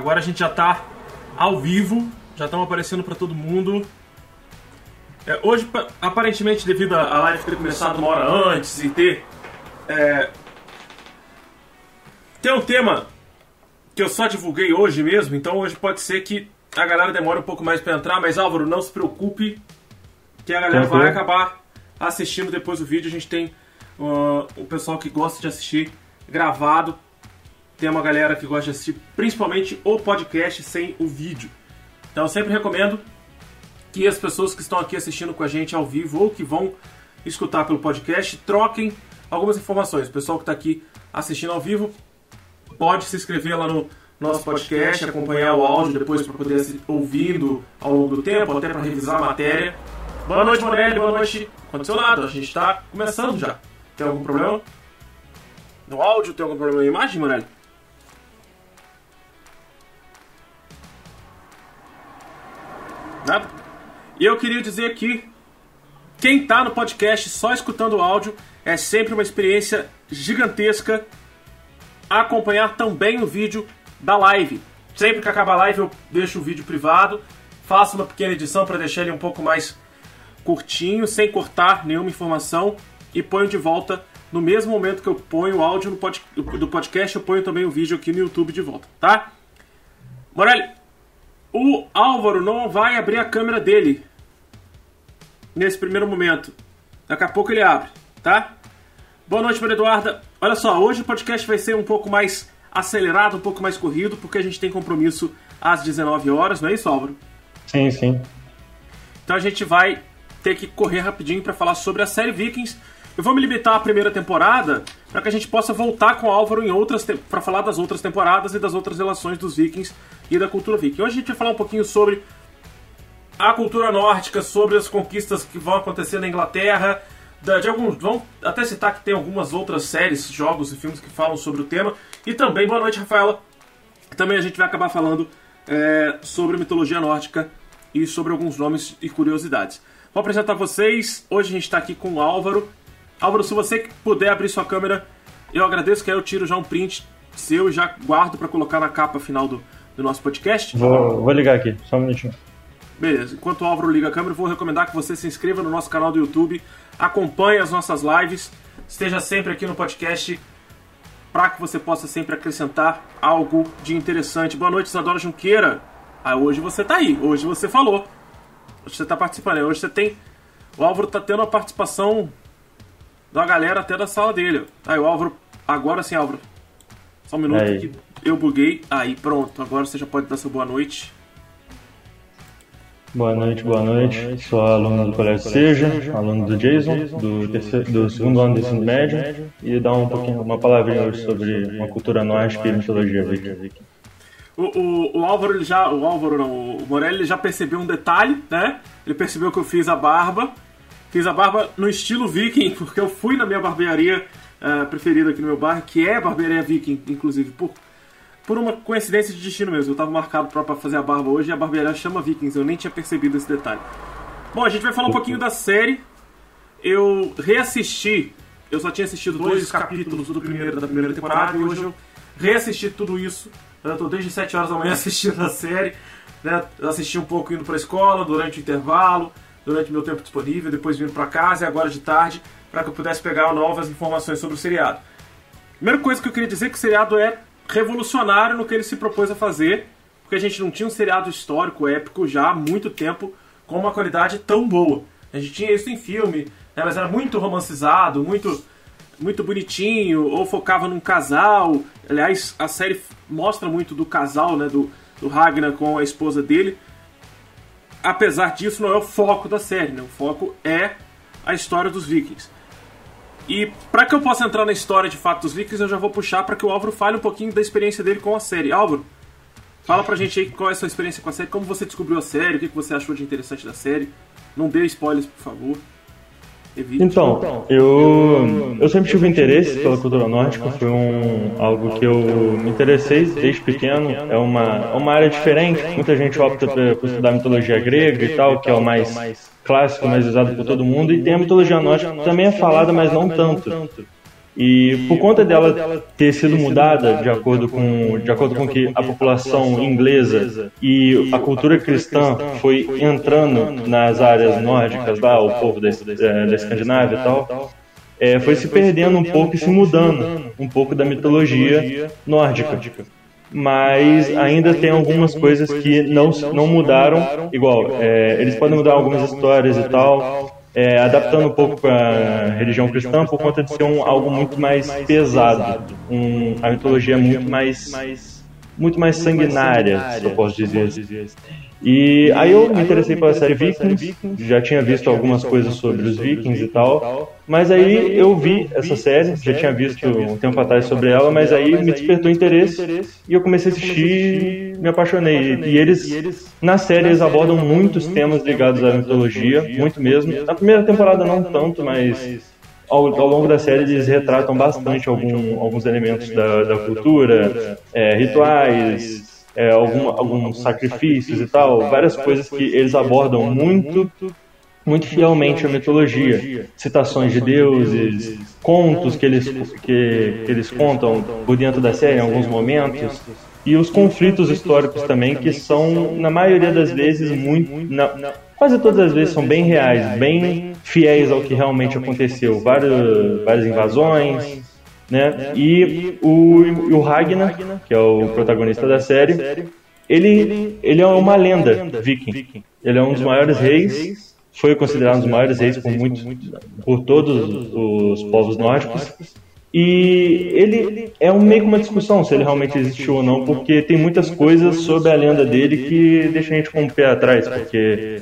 Agora a gente já tá ao vivo, já estamos aparecendo para todo mundo. É, hoje, aparentemente, devido a live ter começado uma hora antes e ter. É, tem um tema que eu só divulguei hoje mesmo, então hoje pode ser que a galera demore um pouco mais para entrar, mas Álvaro, não se preocupe, que a galera vai acabar assistindo depois o vídeo. A gente tem uh, o pessoal que gosta de assistir gravado, tem uma galera que gosta de assistir principalmente o podcast sem o vídeo. Então eu sempre recomendo que as pessoas que estão aqui assistindo com a gente ao vivo ou que vão escutar pelo podcast troquem algumas informações. O pessoal que está aqui assistindo ao vivo pode se inscrever lá no nosso podcast, acompanhar o áudio depois para poder ouvindo ao longo do tempo, até para revisar a matéria. Boa noite, Morelli, boa noite. Aconteceu nada, a gente está começando já. Tem algum problema? No áudio? Tem algum problema na imagem, Morelli? Nada? E eu queria dizer que quem está no podcast só escutando o áudio é sempre uma experiência gigantesca acompanhar também o vídeo da live. Sempre que acaba a live eu deixo o vídeo privado, faço uma pequena edição para deixar ele um pouco mais curtinho, sem cortar nenhuma informação e ponho de volta no mesmo momento que eu ponho o áudio pod do podcast, eu ponho também o vídeo aqui no YouTube de volta, tá? Morelli, o Álvaro não vai abrir a câmera dele nesse primeiro momento. Daqui a pouco ele abre, tá? Boa noite, Maria Eduarda. Olha só, hoje o podcast vai ser um pouco mais acelerado, um pouco mais corrido, porque a gente tem compromisso às 19 horas, não é isso, Álvaro? Sim, sim. Então a gente vai ter que correr rapidinho para falar sobre a série Vikings. Eu vou me limitar à primeira temporada para que a gente possa voltar com o Álvaro em outras para falar das outras temporadas e das outras relações dos Vikings e da cultura viking. Hoje a gente vai falar um pouquinho sobre a cultura nórdica, sobre as conquistas que vão acontecer na Inglaterra, de alguns, vamos até citar que tem algumas outras séries, jogos e filmes que falam sobre o tema. E também, boa noite, Rafaela. Também a gente vai acabar falando é, sobre mitologia nórdica e sobre alguns nomes e curiosidades. Vou apresentar vocês. Hoje a gente está aqui com o Álvaro. Álvaro, se você puder abrir sua câmera, eu agradeço que aí eu tiro já um print seu e já guardo para colocar na capa final do, do nosso podcast. Vou, vou ligar aqui, só um minutinho. Beleza, enquanto o Álvaro liga a câmera, vou recomendar que você se inscreva no nosso canal do YouTube, acompanhe as nossas lives, esteja sempre aqui no podcast para que você possa sempre acrescentar algo de interessante. Boa noite, Isadora Junqueira. Ah, hoje você tá aí, hoje você falou. Hoje você tá participando, né? hoje você tem. O Álvaro tá tendo a participação da galera até da sala dele. Aí o Álvaro. Agora sim, Álvaro. Só um minuto aí. que eu buguei. Aí, pronto. Agora você já pode dar seu boa noite. Boa noite, boa noite. Sou aluno do Colégio Seja, aluno do Jason, do, terceiro, do segundo ano do ensino médio, e dar um pouquinho, uma palavrinha hoje sobre uma cultura nórdica e mitologia viking. O, o, o, Álvaro, ele já, o Álvaro não, o Morelli já percebeu um detalhe, né? Ele percebeu que eu fiz a barba, fiz a barba no estilo viking, porque eu fui na minha barbearia uh, preferida aqui no meu bairro, que é barbearia viking, inclusive, por por uma coincidência de destino mesmo. Eu tava marcado pra, fazer a barba hoje e a barbearia chama Vikings. Eu nem tinha percebido esse detalhe. Bom, a gente vai falar um pouquinho da série. Eu reassisti. Eu só tinha assistido dois capítulos do primeiro da primeira temporada e hoje eu reassisti tudo isso. Eu tô desde 7 horas da manhã assistindo a série. Né? Assisti um pouco indo pra escola, durante o intervalo, durante meu tempo disponível, depois vindo para casa e agora de tarde, para que eu pudesse pegar novas informações sobre o seriado. Primeira coisa que eu queria dizer é que o seriado é revolucionário no que ele se propôs a fazer, porque a gente não tinha um seriado histórico, épico já há muito tempo com uma qualidade tão boa. A gente tinha isso em filme, né, mas era muito romancizado, muito muito bonitinho, ou focava num casal. Aliás, a série mostra muito do casal, né, do, do Ragnar com a esposa dele. Apesar disso, não é o foco da série, né? o foco é a história dos vikings. E para que eu possa entrar na história de fato dos eu já vou puxar para que o Álvaro fale um pouquinho da experiência dele com a série. Álvaro, fala pra gente aí qual é a sua experiência com a série, como você descobriu a série, o que você achou de interessante da série. Não dê spoilers, por favor. Evite. Então, eu, eu sempre tive interesse pela cultura nórdica, foi um, algo que eu me interessei desde pequeno. É uma, uma área diferente, muita gente opta por estudar mitologia grega e tal, que é o mais clássico, mais usado por todo mundo, e tem a mitologia nórdica que também é falada, mas não tanto. E por conta dela ter sido mudada de acordo com, de acordo com que a população inglesa e a cultura cristã foi entrando nas áreas nórdicas lá, o povo da, é, da Escandinávia e tal, é, foi se perdendo um pouco e se mudando um pouco da mitologia nórdica. Mas ainda tem algumas coisas que não, não mudaram, igual, é, eles podem mudar algumas histórias e tal, é, adaptando um pouco para a religião cristã por conta de ser um, algo muito mais pesado, um, a mitologia é muito mais muito mais sanguinária, se eu posso dizer. E aí eu me interessei pela série Vikings, já tinha visto algumas coisas sobre os Vikings e tal, mas aí eu vi essa série, já tinha visto um tempo atrás sobre ela, mas aí me despertou interesse e eu comecei a assistir, me apaixonei. E eles, na série, eles abordam muitos temas ligados à mitologia, muito mesmo. Na primeira temporada não tanto, mas ao, ao, longo da série eles retratam bastante algum, alguns elementos da, da cultura, é, rituais, é, algum, alguns sacrifícios e tal, várias coisas que eles abordam muito muito fielmente a mitologia, citações de deuses, contos que eles, que, que eles contam por dentro da série em alguns momentos, e os conflitos históricos também, que são, na maioria das vezes, muito. Na, quase todas as vezes são bem reais, bem fiéis ao que realmente aconteceu. Várias, várias invasões, né? E o, o Ragnar, que é o protagonista da série, ele, ele é uma lenda viking. Ele é um dos maiores reis, foi considerado um dos maiores reis por, muitos, por todos os povos nórdicos. E ele é um meio que uma discussão se ele realmente existiu ou não, porque tem muitas coisas sobre a lenda dele que deixa a gente com o pé atrás, porque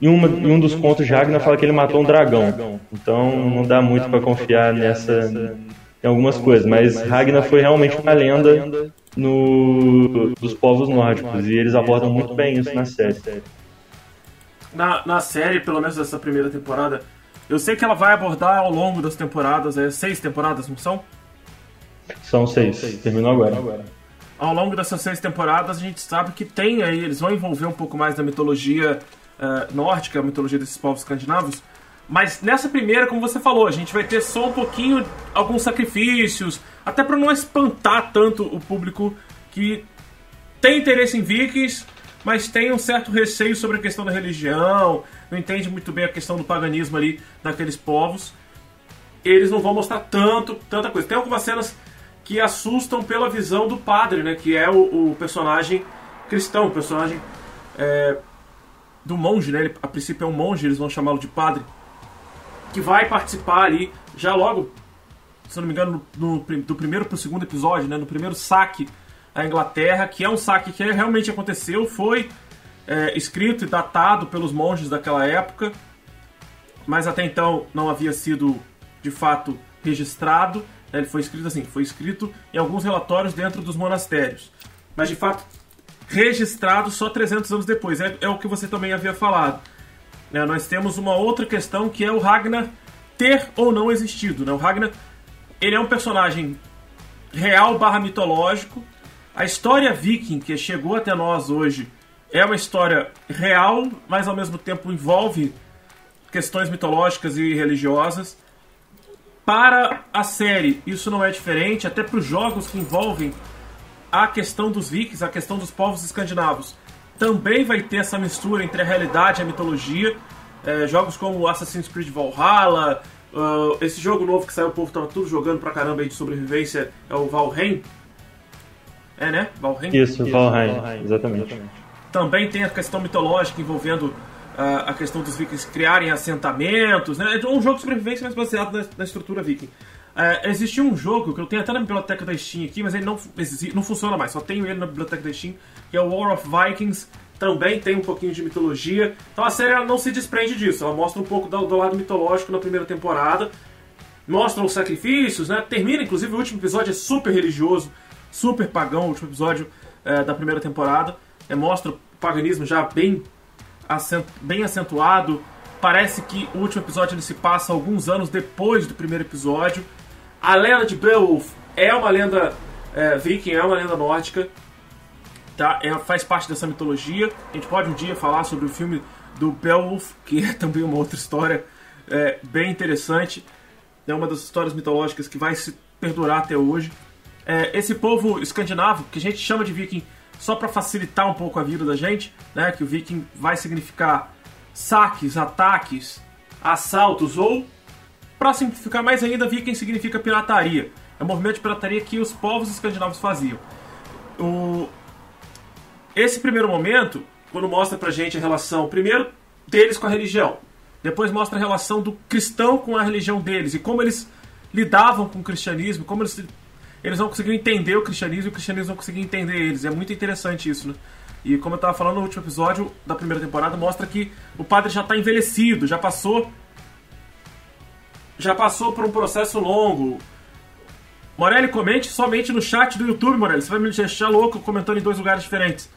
em, uma, em um dos contos de Ragnar fala que ele matou um dragão. Então não dá muito para confiar nessa em algumas coisas, mas Ragnar foi realmente uma lenda no, dos povos nórdicos e eles abordam muito bem isso na série. Na, na série, pelo menos dessa primeira temporada, eu sei que ela vai abordar ao longo das temporadas, é seis temporadas, não são? São seis, são seis. terminou agora. Ao longo dessas seis temporadas, a gente sabe que tem aí, eles vão envolver um pouco mais da mitologia uh, nórdica, a mitologia desses povos escandinavos, mas nessa primeira, como você falou, a gente vai ter só um pouquinho, alguns sacrifícios, até para não espantar tanto o público que tem interesse em vikings, mas tem um certo receio sobre a questão da religião, não entende muito bem a questão do paganismo ali daqueles povos. Eles não vão mostrar tanto, tanta coisa. Tem algumas cenas que assustam pela visão do padre, né? Que é o, o personagem cristão, o personagem é, do monge, né? Ele, a princípio é um monge, eles vão chamá-lo de padre que vai participar ali já logo, se não me engano, no, no, do primeiro para o segundo episódio, né, no primeiro saque à Inglaterra, que é um saque que realmente aconteceu, foi é, escrito e datado pelos monges daquela época, mas até então não havia sido de fato registrado. Né, ele foi escrito assim, foi escrito em alguns relatórios dentro dos monastérios, mas de fato registrado só 300 anos depois. É, é o que você também havia falado né, nós temos uma outra questão que é o Ragnar ter ou não existido. Né? O Ragnar ele é um personagem real barra mitológico. A história viking que chegou até nós hoje é uma história real, mas ao mesmo tempo envolve questões mitológicas e religiosas. Para a série, isso não é diferente, até para os jogos que envolvem a questão dos vikings, a questão dos povos escandinavos também vai ter essa mistura entre a realidade e a mitologia. É, jogos como Assassin's Creed Valhalla, uh, esse jogo novo que saiu, o povo tava tudo jogando pra caramba aí de sobrevivência, é o Valheim. É, né? Valheim? Isso, Isso Valheim, Valheim. Exatamente. Também tem a questão mitológica envolvendo uh, a questão dos vikings criarem assentamentos, né? É um jogo de sobrevivência, mas baseado na, na estrutura viking. Uh, existe um jogo que eu tenho até na biblioteca da Steam aqui, mas ele não, não funciona mais, só tenho ele na biblioteca da Steam, que é o War of Vikings. Também tem um pouquinho de mitologia. Então a série não se desprende disso, ela mostra um pouco do, do, lado mitológico na primeira temporada. Mostra os sacrifícios, né? Termina, inclusive, o último episódio é super religioso, super pagão, o último episódio é, da primeira temporada. É, mostra o paganismo já bem, acent, bem acentuado. Parece que o último episódio ele se passa alguns anos depois do primeiro episódio. A lenda de Beowulf é uma lenda é, viking, é uma lenda nórdica, tá? É, faz parte dessa mitologia. A gente pode um dia falar sobre o filme do Beowulf, que é também uma outra história é, bem interessante. é uma das histórias mitológicas que vai se perdurar até hoje. É, esse povo escandinavo, que a gente chama de viking só para facilitar um pouco a vida da gente, né, que o viking vai significar saques, ataques, assaltos ou, para simplificar mais ainda, viking significa pirataria. É um movimento de pirataria que os povos escandinavos faziam. O... Esse primeiro momento, quando mostra pra gente a relação, primeiro, deles com a religião. Depois mostra a relação do cristão com a religião deles e como eles lidavam com o cristianismo, como eles, eles não conseguiam entender o cristianismo e o cristianismo não conseguia entender eles. É muito interessante isso, né? E como eu estava falando no último episódio da primeira temporada, mostra que o padre já está envelhecido, já passou já passou por um processo longo. Morelli, comente somente no chat do YouTube, Morelli. Você vai me deixar louco comentando em dois lugares diferentes.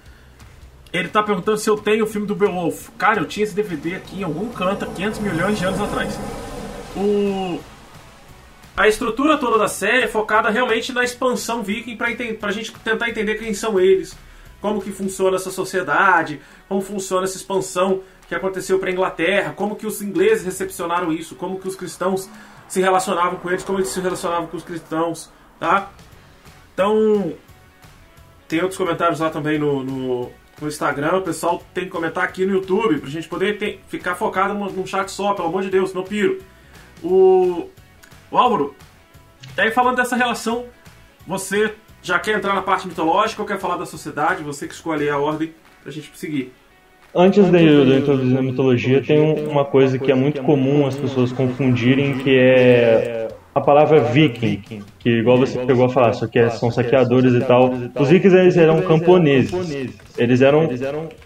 Ele tá perguntando se eu tenho o filme do Beowulf. Cara, eu tinha esse DVD aqui em algum canto há 500 milhões de anos atrás. O... A estrutura toda da série é focada realmente na expansão viking pra, pra gente tentar entender quem são eles, como que funciona essa sociedade, como funciona essa expansão que aconteceu para Inglaterra, como que os ingleses recepcionaram isso, como que os cristãos se relacionavam com eles, como eles se relacionavam com os cristãos, tá? Então, tem outros comentários lá também no, no, no Instagram, o pessoal tem que comentar aqui no YouTube, pra gente poder ter, ficar focado num chat só, pelo amor de Deus, não piro. O, o Álvaro, aí falando dessa relação, você já quer entrar na parte mitológica ou quer falar da sociedade? Você que escolhe a ordem pra gente seguir. Antes eu introduzir a mitologia, tem uma coisa que é muito comum as pessoas confundirem, que é a palavra viking, que igual você pegou a falar, só que é, são saqueadores e tal. Os vikings eles eram camponeses. Eles eram,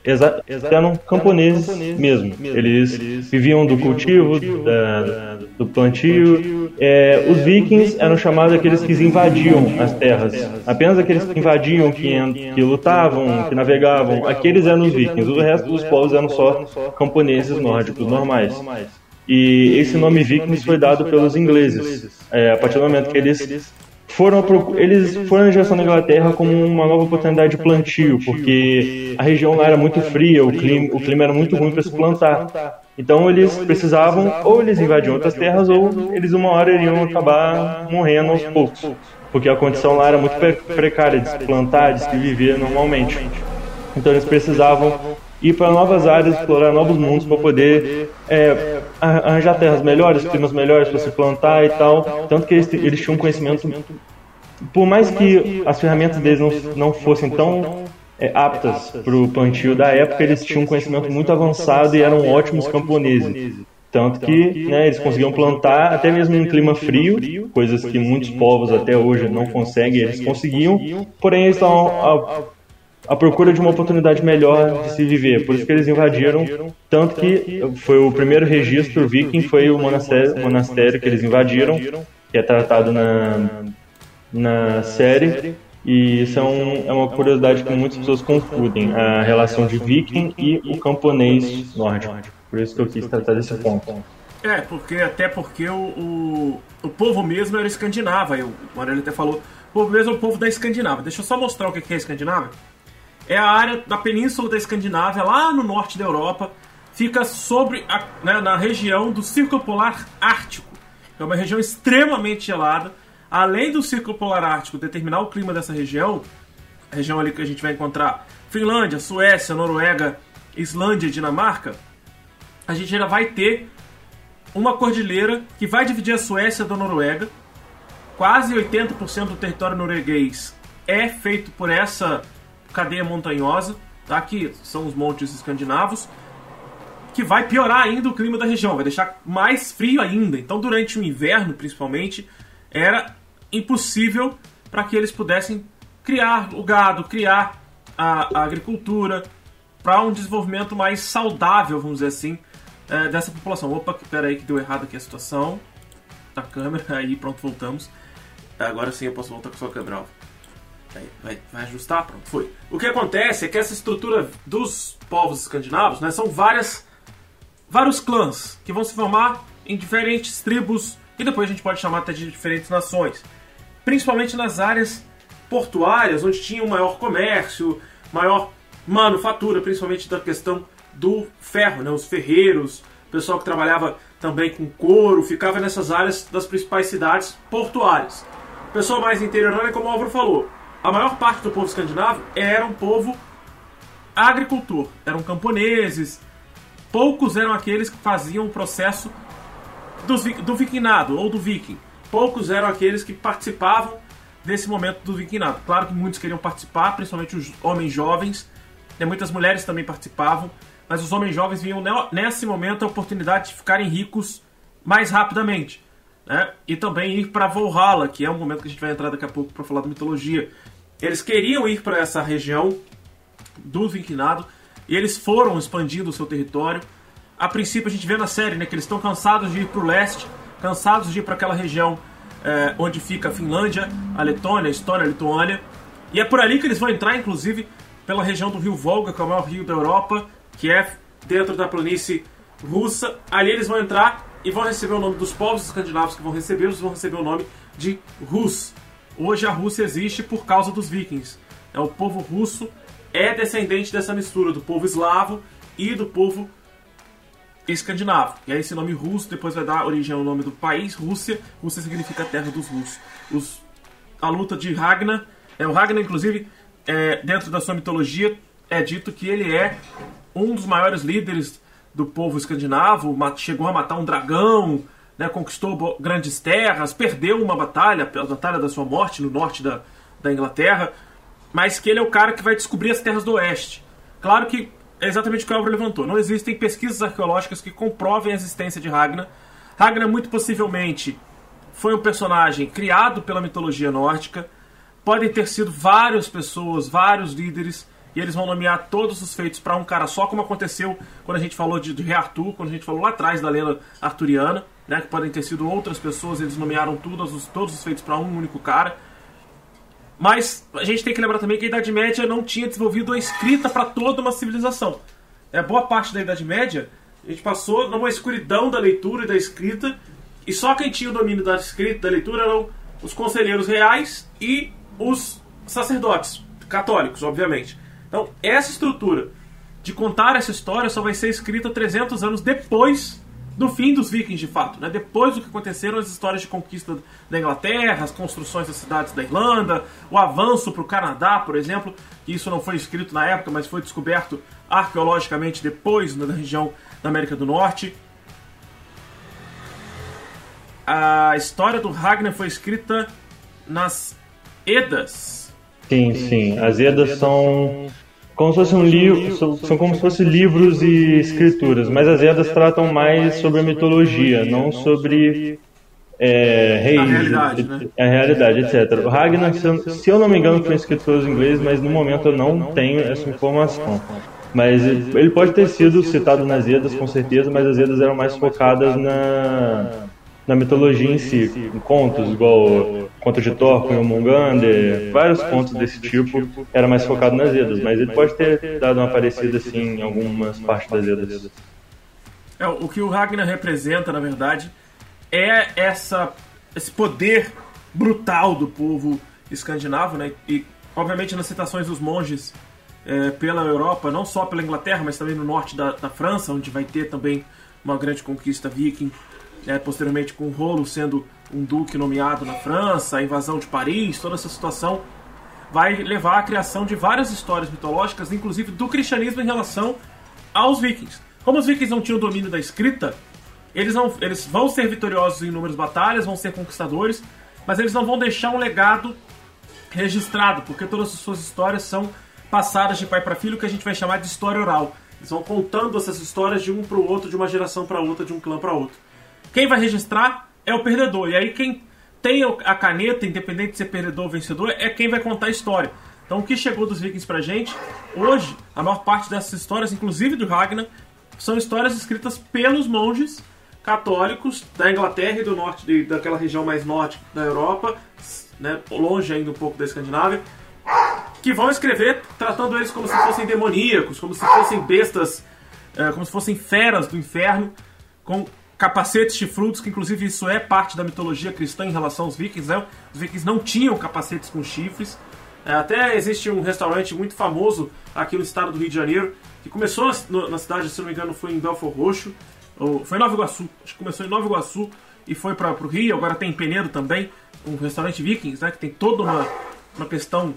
exa, eram camponeses mesmo. Eles viviam do cultivo, da, do plantio. É, os vikings eram chamados aqueles que invadiam as terras. Apenas aqueles que invadiam, que, que lutavam, que navegavam, aqueles eram os vikings. O resto dos povos eram só camponeses nórdicos normais. E esse nome Vikings foi dado pelos ingleses. É, a partir do momento que eles foram eles foram em direção da Inglaterra como uma nova oportunidade de plantio, porque a região lá era muito fria, o clima, o clima era muito ruim para se plantar. Então eles precisavam ou eles invadiam outras terras ou eles uma hora iriam acabar morrendo aos poucos, porque a condição lá era muito precária de se plantar, de se viver normalmente. Então eles precisavam ir para novas áreas, explorar novos mundos para poder é, arranjar terras melhores, climas melhores para se plantar e tal. Tanto que eles, eles tinham conhecimento, por mais que as ferramentas deles não, não fossem tão é, aptas para o plantio da época, eles tinham um conhecimento muito avançado e eram ótimos camponeses. Tanto que né, eles conseguiam plantar até mesmo em clima frio, coisas que muitos povos até hoje não conseguem, eles conseguiam, porém eles estão à procura de uma oportunidade melhor de se viver. Por isso que eles invadiram, tanto que foi o primeiro registro viking, foi o monastério, monastério que eles invadiram, que é tratado na, na série. E isso é, um, é uma curiosidade que muitas pessoas confundem, a relação de viking e o camponês nórdico. Por isso que eu quis tratar desse ponto. É, porque até porque o, o, o povo mesmo era escandinavo, o Marelo até falou, o povo mesmo é o povo da Escandinávia. Deixa eu só mostrar o que é a Escandinávia é a área da península da Escandinávia, lá no norte da Europa, fica sobre a, né, na região do Círculo Polar Ártico. É uma região extremamente gelada. Além do Círculo Polar Ártico determinar o clima dessa região, a região ali que a gente vai encontrar Finlândia, Suécia, Noruega, Islândia e Dinamarca, a gente ainda vai ter uma cordilheira que vai dividir a Suécia da Noruega. Quase 80% do território norueguês é feito por essa cadeia montanhosa, tá? que são os montes escandinavos, que vai piorar ainda o clima da região, vai deixar mais frio ainda. Então, durante o inverno, principalmente, era impossível para que eles pudessem criar o gado, criar a, a agricultura para um desenvolvimento mais saudável, vamos dizer assim, é, dessa população. Opa, espera aí que deu errado aqui a situação da câmera, aí pronto, voltamos. Agora sim eu posso voltar com a sua câmera. Vai, vai, vai, ajustar, pronto, foi. O que acontece é que essa estrutura dos povos escandinavos né, são várias, vários clãs que vão se formar em diferentes tribos e depois a gente pode chamar até de diferentes nações. Principalmente nas áreas portuárias, onde tinha um maior comércio, maior manufatura, principalmente da questão do ferro, né, os ferreiros, pessoal que trabalhava também com couro, ficava nessas áreas das principais cidades portuárias. O pessoal mais interiorano, como o Álvaro falou, a maior parte do povo escandinavo era um povo agricultor, eram camponeses, poucos eram aqueles que faziam o processo do vikinado ou do viking. Poucos eram aqueles que participavam desse momento do vikinado. Claro que muitos queriam participar, principalmente os homens jovens, e muitas mulheres também participavam, mas os homens jovens viam nesse momento a oportunidade de ficarem ricos mais rapidamente. Né? E também ir para Valhalla, que é um momento que a gente vai entrar daqui a pouco para falar da mitologia. Eles queriam ir para essa região do Vinquinado e eles foram expandindo o seu território. A princípio, a gente vê na série né, que eles estão cansados de ir para o leste, cansados de ir para aquela região é, onde fica a Finlândia, a Letônia, a Estônia, a Lituânia. E é por ali que eles vão entrar, inclusive, pela região do rio Volga, que é o maior rio da Europa, que é dentro da planície russa. Ali eles vão entrar e vão receber o nome dos povos escandinavos que vão recebê-los, vão receber o nome de Rus. Hoje a Rússia existe por causa dos vikings. É o povo russo é descendente dessa mistura do povo eslavo e do povo escandinavo. E aí esse nome russo depois vai dar origem ao nome do país, Rússia. Rússia significa terra dos russos. Os, a luta de Ragnar, é, o Ragnar inclusive, é, dentro da sua mitologia, é dito que ele é um dos maiores líderes do povo escandinavo, chegou a matar um dragão, né, conquistou grandes terras, perdeu uma batalha, a batalha da sua morte no norte da, da Inglaterra, mas que ele é o cara que vai descobrir as terras do oeste. Claro que é exatamente o que o Álvaro levantou. Não existem pesquisas arqueológicas que comprovem a existência de Ragnar. Ragnar, muito possivelmente, foi um personagem criado pela mitologia nórdica. Podem ter sido várias pessoas, vários líderes, e eles vão nomear todos os feitos para um cara só, como aconteceu quando a gente falou de, de Rei Arthur, quando a gente falou lá atrás da lenda arturiana né, que podem ter sido outras pessoas, eles nomearam todos os, todos os feitos para um único cara. Mas a gente tem que lembrar também que a Idade Média não tinha desenvolvido a escrita para toda uma civilização. É, boa parte da Idade Média a gente passou numa escuridão da leitura e da escrita, e só quem tinha o domínio da escrita da leitura eram os conselheiros reais e os sacerdotes, católicos, obviamente. Então, essa estrutura de contar essa história só vai ser escrita 300 anos depois do fim dos vikings, de fato. Né? Depois do que aconteceram as histórias de conquista da Inglaterra, as construções das cidades da Irlanda, o avanço para o Canadá, por exemplo, que isso não foi escrito na época, mas foi descoberto arqueologicamente depois na região da América do Norte. A história do Ragnar foi escrita nas Edas. Sim, sim. As Edas são como se fosse um livro, são, são como se fossem livros e escrituras, mas as Edas tratam mais sobre a mitologia, não sobre é, reis, a realidade, né? a realidade etc. O Ragnar, se eu não me engano, foi escrito pelos ingleses, mas no momento eu não tenho essa informação. Mas ele pode ter sido citado nas Edas, com certeza, mas as Edas eram mais focadas na, na mitologia em si, em contos, igual Conto de Thor com Mungande, vários contos desse tipo, era mais focado nas Edas, mas ele pode ter dado uma parecida assim em algumas partes das Edas. É, o que o Ragnar representa, na verdade, é essa, esse poder brutal do povo escandinavo, né? E, obviamente, nas citações dos monges é, pela Europa, não só pela Inglaterra, mas também no norte da, da França, onde vai ter também uma grande conquista viking é, posteriormente com Rolo sendo um duque nomeado na França, a invasão de Paris, toda essa situação vai levar à criação de várias histórias mitológicas, inclusive do cristianismo em relação aos vikings. Como os vikings não tinham domínio da escrita, eles, não, eles vão ser vitoriosos em inúmeras batalhas, vão ser conquistadores, mas eles não vão deixar um legado registrado, porque todas as suas histórias são passadas de pai para filho, que a gente vai chamar de história oral. Eles vão contando essas histórias de um para o outro, de uma geração para outra, de um clã para outro. Quem vai registrar é o perdedor. E aí quem tem a caneta, independente de ser perdedor ou vencedor, é quem vai contar a história. Então o que chegou dos vikings pra gente, hoje, a maior parte dessas histórias, inclusive do Ragnar, são histórias escritas pelos monges católicos da Inglaterra e do norte, de, daquela região mais norte da Europa, né, longe ainda um pouco da Escandinávia, que vão escrever tratando eles como se fossem demoníacos, como se fossem bestas, é, como se fossem feras do inferno, com capacetes chifrudos, que inclusive isso é parte da mitologia cristã em relação aos vikings. Né? Os vikings não tinham capacetes com chifres. É, até existe um restaurante muito famoso aqui no estado do Rio de Janeiro, que começou na cidade, se não me engano, foi em Belfort Roxo, foi em Nova Iguaçu, acho que começou em Nova Iguaçu e foi para o Rio, agora tem em Penedo também, um restaurante Vikings, né, que tem toda uma, uma questão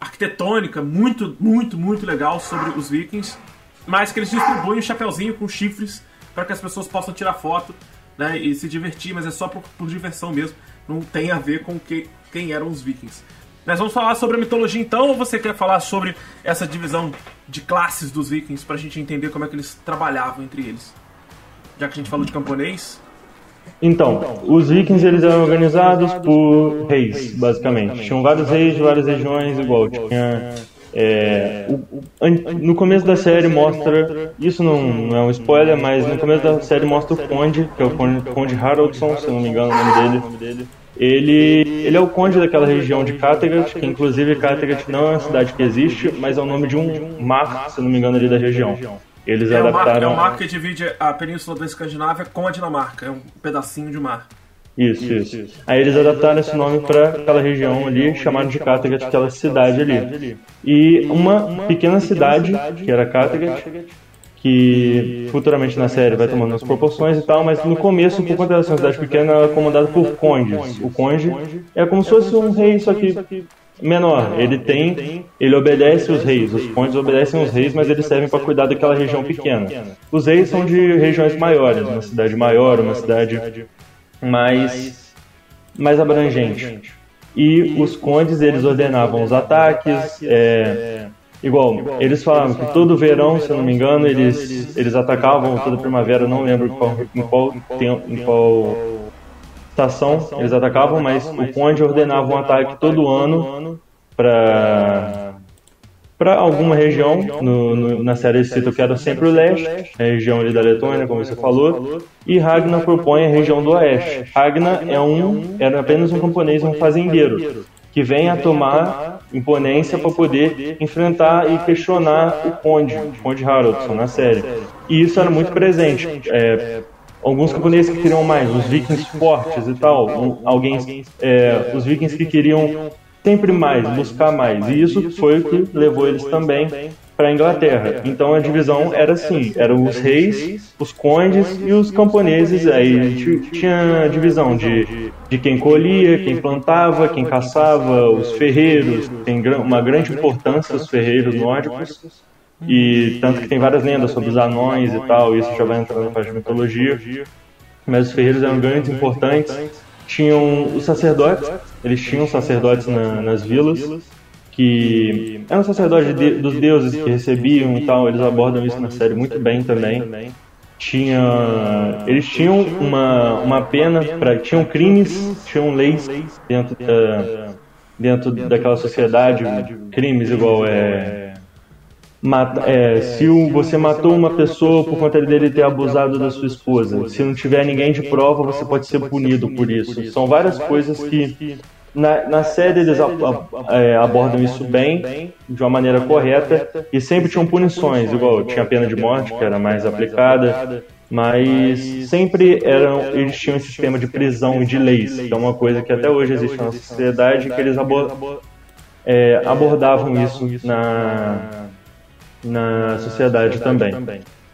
arquitetônica muito, muito, muito legal sobre os Vikings, mas que eles distribuem um chapeuzinho com chifres para que as pessoas possam tirar foto né, e se divertir, mas é só por, por diversão mesmo, não tem a ver com que, quem eram os Vikings. Nós vamos falar sobre a mitologia então, ou você quer falar sobre essa divisão de classes dos vikings para a gente entender como é que eles trabalhavam entre eles? Já que a gente falou de camponês. Então, os vikings eles eram organizados por reis, basicamente. Tinham vários reis de várias regiões, igual tinha é, o, no começo da série mostra, isso não, não, é um spoiler, mas no começo da série mostra o Conde, que é o Conde, Conde Haraldson, se não me engano o nome dele. Ele, ele é o conde daquela região de Kattegat, que inclusive Kattegat não é uma cidade que existe, mas é o nome de um mar, se não me engano, ali da região. Eles é adaptaram. O mar, é o mar que divide a península da Escandinávia com a Dinamarca, é um pedacinho de mar. Isso, isso. Aí eles adaptaram esse nome para aquela região ali, chamada de Kattegat, aquela cidade ali. E uma pequena cidade, que era Kattegat, que futuramente na série vai tomando as proporções e tal, mas no começo, por conta dessa cidade pequena, ela é comandada por condes. O conde é como se fosse um rei, só que menor. Ele tem, ele obedece os reis. Os condes obedecem os reis, mas eles servem para cuidar daquela região pequena. Os reis são de regiões maiores, uma cidade maior, uma cidade mais mais abrangente. E os condes eles ordenavam os ataques. É, Igual, eles falavam que todo verão, se eu não me engano, eles, eles atacavam toda primavera, não lembro qual, em, qual, em qual estação eles atacavam, mas o Conde ordenava um ataque todo ano para para alguma região, no, no, na série cita que era sempre o leste, a região ali da Letônia, como você falou, e Ragnar propõe a região do oeste. Ragnar é um, era apenas um camponês, um fazendeiro, que vem a tomar imponência para poder enfrentar e questionar o Conde, o Conde Haraldson na série. E isso era muito presente. É, alguns camponeses que queriam mais, os vikings fortes e tal, alguém, é, os vikings que queriam sempre mais, buscar mais. E isso foi o que levou eles também para a Inglaterra. Então a divisão era assim: eram os reis, os condes e os camponeses. Aí tinha divisão de, de quem colhia, quem plantava, quem caçava, os ferreiros. Tem uma grande importância os ferreiros nórdicos. E tanto que tem várias lendas sobre os anões e tal, isso já vai entrar na parte de mitologia. Mas os ferreiros eram grandes, importantes. Tinham os sacerdotes, eles tinham sacerdotes na, nas vilas que eram sacerdotes de, dos deuses que recebiam e tal, eles abordam isso na série muito bem também. Tinha, eles tinham uma, uma pena para tinham crimes, tinham leis dentro da, dentro daquela sociedade, crimes igual é, mata, é se você matou uma pessoa por conta dele ter abusado da sua esposa, se não tiver ninguém de prova, você pode ser punido por isso. São várias coisas que na, na série eles a, é, abordam isso bem, de uma maneira correta, e sempre tinham punições, igual tinha a pena de morte, que era mais aplicada, mas sempre eram, eles tinham um sistema de prisão e de leis, que é uma coisa que até hoje existe na sociedade, que eles é, abordavam isso na, na sociedade também.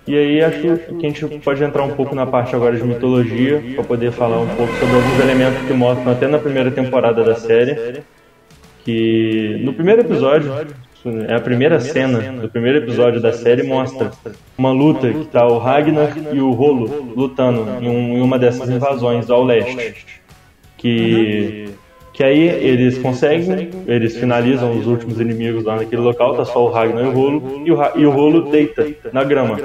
E aí acho que a gente pode entrar um pouco na parte agora de mitologia, para poder falar um pouco sobre alguns elementos que mostram até na primeira temporada da série. Que no primeiro episódio, é a primeira cena do primeiro episódio da série, mostra uma luta que tá o Ragnar e o Rolo lutando em, um, uma dessas invasões ao leste. Que que aí eles conseguem, eles finalizam os últimos inimigos lá naquele local, tá só o Ragnar e o Rolo, e o, e o Rolo deita na grama.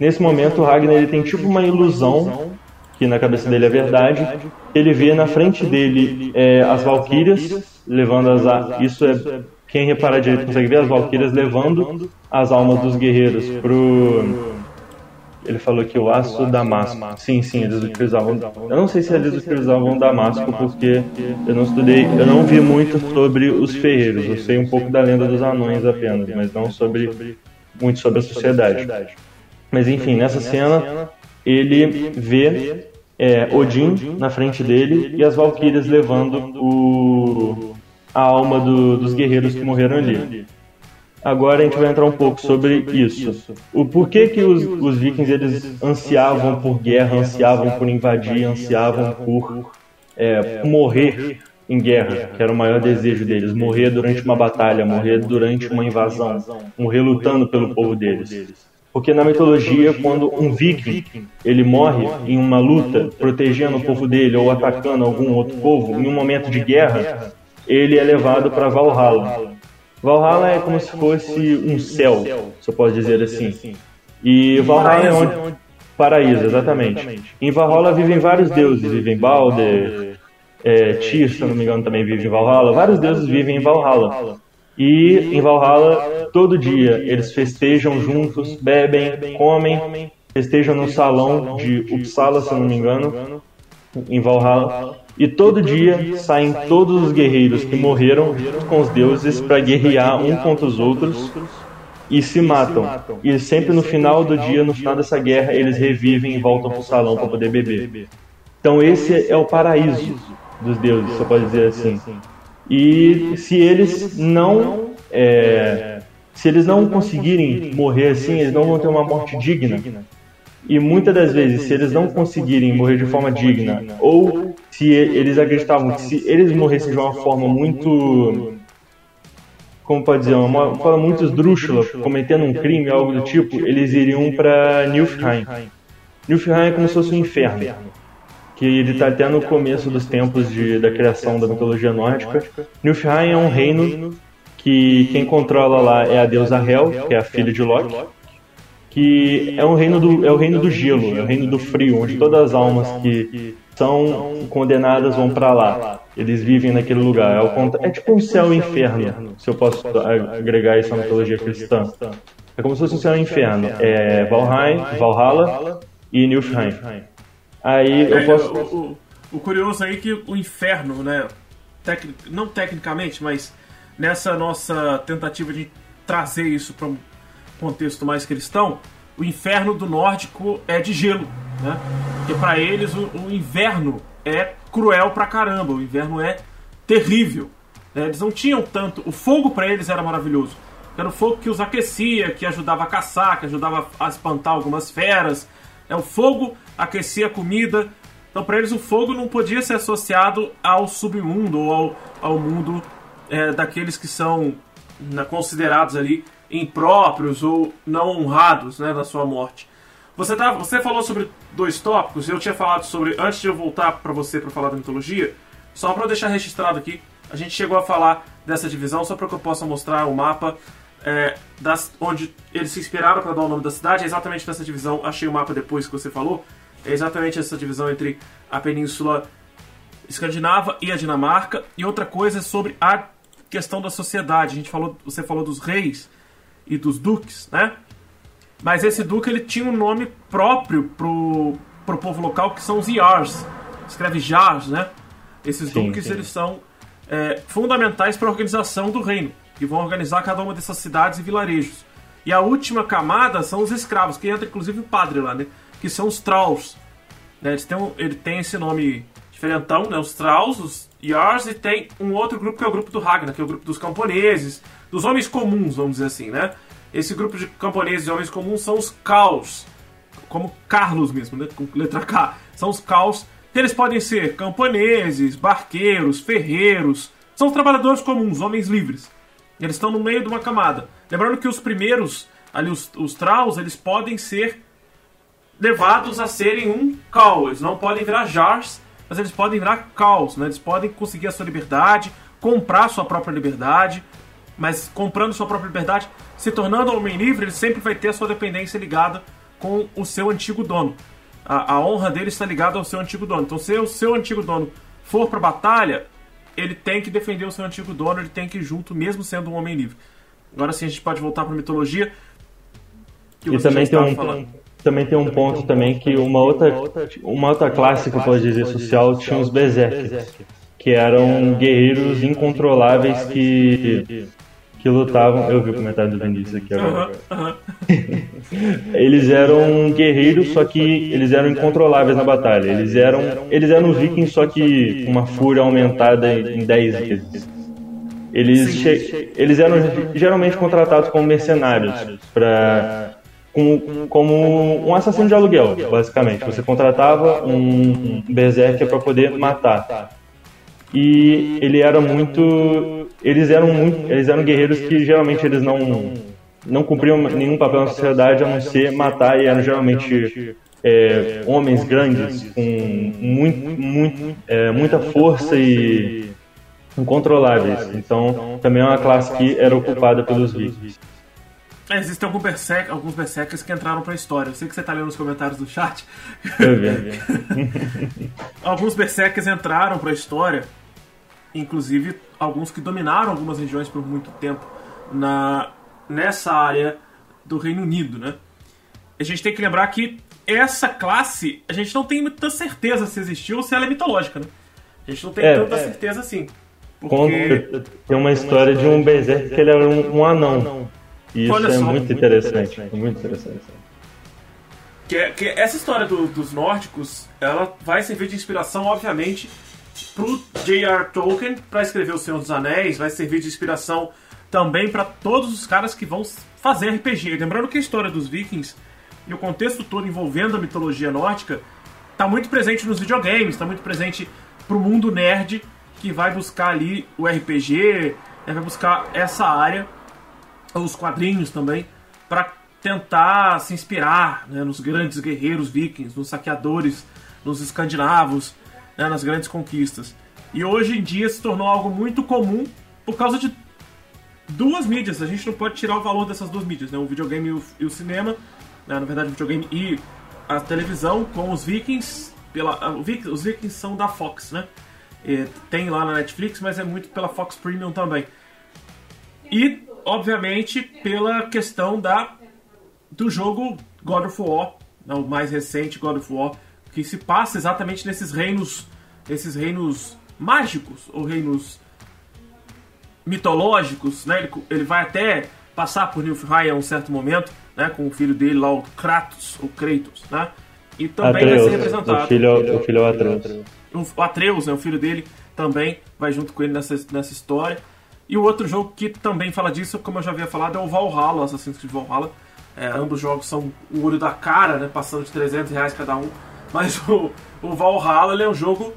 Nesse momento o Ragnar ele tem tipo uma ilusão, que na cabeça dele é verdade, ele vê na frente dele é, as Valkyrias levando as... Isso é... Quem reparar direito consegue ver as Valkyrias levando as almas dos guerreiros pro ele falou que o aço damasco. Sim, sim, eles utilizavam. Eu não sei se eles utilizavam damasco porque eu não estudei, eu não vi muito sobre os ferreiros. Eu sei um pouco da lenda dos anões apenas, mas não sobre muito sobre a sociedade. Mas enfim, nessa cena ele vê é, Odin na frente dele e as valquírias levando o, a alma do, dos guerreiros que morreram ali. Agora a gente vai entrar um pouco sobre isso. O porquê que os, os vikings eles ansiavam por guerra, ansiavam por invadir, ansiavam por é, morrer em guerra, que era o maior desejo deles, morrer durante uma batalha, morrer durante uma invasão, morrer lutando pelo povo deles. Porque na mitologia, quando um viking ele morre em uma luta, protegendo o povo dele ou atacando algum outro povo, em um momento de guerra, ele é levado para Valhalla. Valhalla é como se fosse um céu, se eu posso dizer assim. E Valhalla é onde paraíso, exatamente. Em Valhalla vivem vários deuses, vivem Balder, é, Tyr, se não me engano, também vive em Valhalla. Vários deuses vivem em Valhalla. E em Valhalla, todo dia, eles festejam juntos, bebem, comem, festejam no salão de Uppsala, se não me engano, em Valhalla. E todo dia saem todos os guerreiros que morreram junto com os deuses para guerrear um contra os outros e se matam. E sempre no final do dia, no final dessa guerra, eles revivem e voltam pro salão para poder beber. Então esse é o paraíso dos deuses, você pode dizer assim. E se eles não é, se eles não conseguirem morrer assim, eles não vão ter uma morte digna. E muitas das vezes, se eles não conseguirem morrer de forma digna, ou se eles acreditavam que se eles morressem de uma forma muito como pode dizer, uma forma muito esdrúxula, cometendo um crime, algo do tipo, eles iriam para Nilfheim. Nilfheim é como se fosse um inferno que ele está até no começo dos tempos de, da criação da mitologia nórdica. Nilfheim é um reino que quem controla lá é a deusa Hel, que é a filha de Loki, que é um reino do é o reino do gelo, é o reino do frio, onde todas as almas que são condenadas vão para lá. Eles vivem naquele lugar. É, o, é tipo um céu e inferno, se eu posso agregar isso à mitologia cristã. É como se fosse um céu e inferno. É Valheim, Valhalla e Nilfheim. Aí eu posso. O, o, o, curioso aí é que o inferno, né? Tec, não tecnicamente, mas nessa nossa tentativa de trazer isso para um contexto mais cristão, o inferno do nórdico é de gelo, né? Porque para eles o, o, inverno é cruel pra caramba, o inverno é terrível. Né? Eles não tinham tanto. O fogo para eles era maravilhoso. Era o fogo que os aquecia, que ajudava a caçar, que ajudava a espantar algumas feras. É, o fogo aquecia a comida. Então, para eles, o fogo não podia ser associado ao submundo ou ao, ao mundo é, daqueles que são considerados ali impróprios ou não honrados né, na sua morte. Você, tá, você falou sobre dois tópicos, eu tinha falado sobre, antes de eu voltar para você para falar da mitologia, só para deixar registrado aqui, a gente chegou a falar dessa divisão, só para que eu possa mostrar o mapa é, das, onde eles se inspiraram para dar o nome da cidade, é exatamente nessa divisão. Achei o mapa depois que você falou. É exatamente essa divisão entre a Península Escandinava e a Dinamarca. E outra coisa é sobre a questão da sociedade. A gente falou, você falou dos reis e dos duques, né? Mas esse duque ele tinha um nome próprio pro, pro povo local que são os Yars. Escreve Jars, né? Esses sim, duques sim. eles são é, fundamentais para a organização do reino que vão organizar cada uma dessas cidades e vilarejos. E a última camada são os escravos, que entra inclusive o padre lá, né? Que são os Trolls. Né? Eles têm um, ele tem esse nome diferentão, né? Os Trolls, os Yars, e tem um outro grupo que é o grupo do Ragnar, que é o grupo dos camponeses, dos homens comuns, vamos dizer assim, né? Esse grupo de camponeses e homens comuns são os Caos, como Carlos mesmo, né? Com letra K. São os Caos. Eles podem ser camponeses, barqueiros, ferreiros, são os trabalhadores comuns, homens livres. Eles estão no meio de uma camada. Lembrando que os primeiros, ali os, os Traus, eles podem ser levados a serem um caos. Eles não podem virar jars, mas eles podem virar caos. Né? Eles podem conseguir a sua liberdade, comprar a sua própria liberdade, mas comprando sua própria liberdade, se tornando homem livre, ele sempre vai ter a sua dependência ligada com o seu antigo dono. A, a honra dele está ligada ao seu antigo dono. Então, se o seu antigo dono for para batalha, ele tem que defender o seu antigo dono, ele tem que ir junto, mesmo sendo um homem livre. Agora sim a gente pode voltar para a mitologia. e também tem, um, também tem um ponto também que uma outra, uma outra classe que eu posso dizer social tinha os berserkers, que eram guerreiros incontroláveis que que lutavam. Eu vi o comentário do Vinícius aqui agora. eles eram guerreiros, só que eles eram incontroláveis na batalha. Eles eram, eles eram vikings, só que uma fúria aumentada em 10 vezes. eles, eles eram geralmente contratados como mercenários para como, como um assassino de aluguel, basicamente. Você contratava um berserker para poder matar. E ele era muito, eles eram muito, eles eram guerreiros que geralmente eles não não cumpriam nenhum papel na sociedade a não ser matar e eram geralmente é, homens grandes com muito, muito, é, muita força e incontroláveis. Então, também é uma classe que era ocupada pelos vikings. É, existem alguns, berserk, alguns berserkers que entraram pra história. Eu sei que você tá lendo os comentários do chat. Eu vi, eu vi. alguns berserkers entraram pra história, inclusive alguns que dominaram algumas regiões por muito tempo na, nessa área do Reino Unido, né? A gente tem que lembrar que essa classe, a gente não tem muita certeza se existiu ou se ela é mitológica, né? A gente não tem é, tanta é. certeza assim. Porque... Tem uma história de um berserker que ele era um, um anão. E isso é muito interessante. É muito interessante. Que, é, que essa história do, dos nórdicos, ela vai servir de inspiração, obviamente, pro J.R. Tolkien para escrever O Senhor dos Anéis, vai servir de inspiração também para todos os caras que vão fazer RPG. Lembrando que a história dos vikings e o contexto todo envolvendo a mitologia nórdica está muito presente nos videogames, está muito presente pro mundo nerd que vai buscar ali o RPG, né, vai buscar essa área os quadrinhos também, para tentar se inspirar né, nos grandes guerreiros vikings, nos saqueadores, nos escandinavos, né, nas grandes conquistas. E hoje em dia se tornou algo muito comum por causa de duas mídias. A gente não pode tirar o valor dessas duas mídias, né, o videogame e o, e o cinema, né, na verdade o videogame e a televisão com os vikings. Pela, os vikings são da Fox, né? E tem lá na Netflix, mas é muito pela Fox Premium também. E obviamente, pela questão da do jogo God of War, né, o mais recente God of War, que se passa exatamente nesses reinos, esses reinos mágicos ou reinos mitológicos, né? Ele, ele vai até passar por Nilfgaard a um certo momento, né? Com o filho dele lá, o Kratos, ou Kratos, né? E também Atreus, vai ser representado. O filho, o filho é o Atreus. O Atreus, né, o filho dele, também vai junto com ele nessa, nessa história. E o outro jogo que também fala disso, como eu já havia falado, é o Valhalla, Assassin's Creed Valhalla. É, ambos jogos são o olho da cara, né, passando de 300 reais cada um. Mas o, o Valhalla é um jogo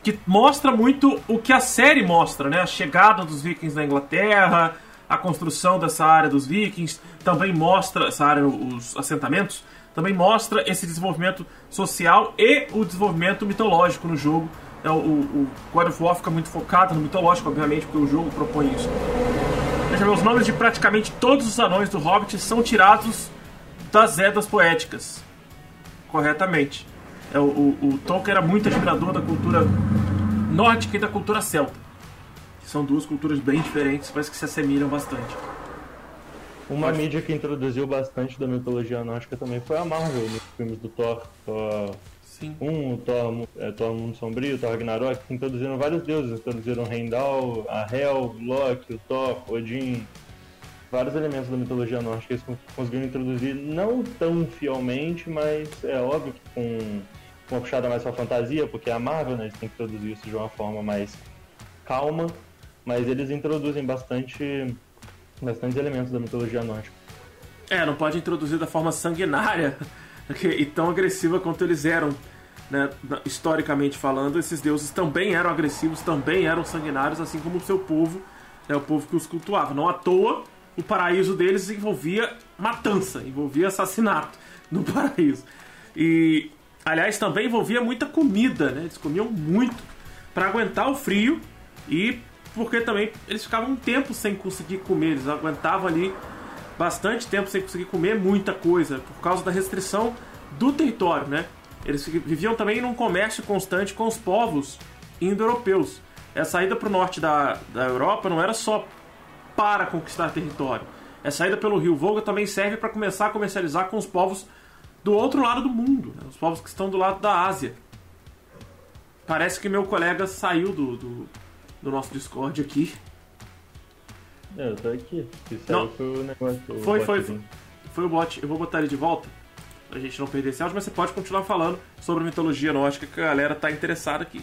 que mostra muito o que a série mostra, né? A chegada dos vikings na Inglaterra, a construção dessa área dos vikings, também mostra essa área, os assentamentos, também mostra esse desenvolvimento social e o desenvolvimento mitológico no jogo é, o, o God of War fica muito focado no mitológico, obviamente, porque o jogo propõe isso. Os nomes de praticamente todos os anões do Hobbit são tirados das Edas Poéticas. Corretamente. É, o, o, o Tolkien era muito admirador da cultura nórdica e da cultura celta. São duas culturas bem diferentes, mas que se assemelham bastante. Uma Pode... mídia que introduziu bastante da mitologia nórdica também foi a Marvel, nos filmes do Thor. Thor Sim. Um, o Thor, é, Thor Mundo Sombrio, o Thor Ragnarok, que introduziram vários deuses. Introduziram Heimdall, a Hel, Loki, o Thor, Odin. Vários elementos da mitologia nórdica eles conseguiram introduzir, não tão fielmente, mas é óbvio que com uma puxada mais pra fantasia, porque é a Marvel, né, eles têm que introduzir isso de uma forma mais calma, mas eles introduzem bastante, bastante elementos da mitologia nórdica. É, não pode introduzir da forma sanguinária e tão agressiva quanto eles eram né, historicamente falando, esses deuses também eram agressivos, também eram sanguinários, assim como o seu povo, né, o povo que os cultuava. Não à toa, o paraíso deles envolvia matança, envolvia assassinato no paraíso. E, aliás, também envolvia muita comida, né? Eles comiam muito para aguentar o frio e porque também eles ficavam um tempo sem conseguir comer, eles aguentavam ali bastante tempo sem conseguir comer muita coisa por causa da restrição do território, né? Eles viviam também num comércio constante com os povos indo-europeus. Essa saída para o norte da, da Europa não era só para conquistar território. Essa saída pelo rio Volga também serve para começar a comercializar com os povos do outro lado do mundo, né? os povos que estão do lado da Ásia. Parece que meu colega saiu do, do, do nosso Discord aqui. É, eu tô aqui. não. foi o negócio. Foi, foi, foi, foi o bot. Eu vou botar ele de volta pra gente não perder esse áudio, mas você pode continuar falando sobre a mitologia nórdica que a galera tá interessada aqui.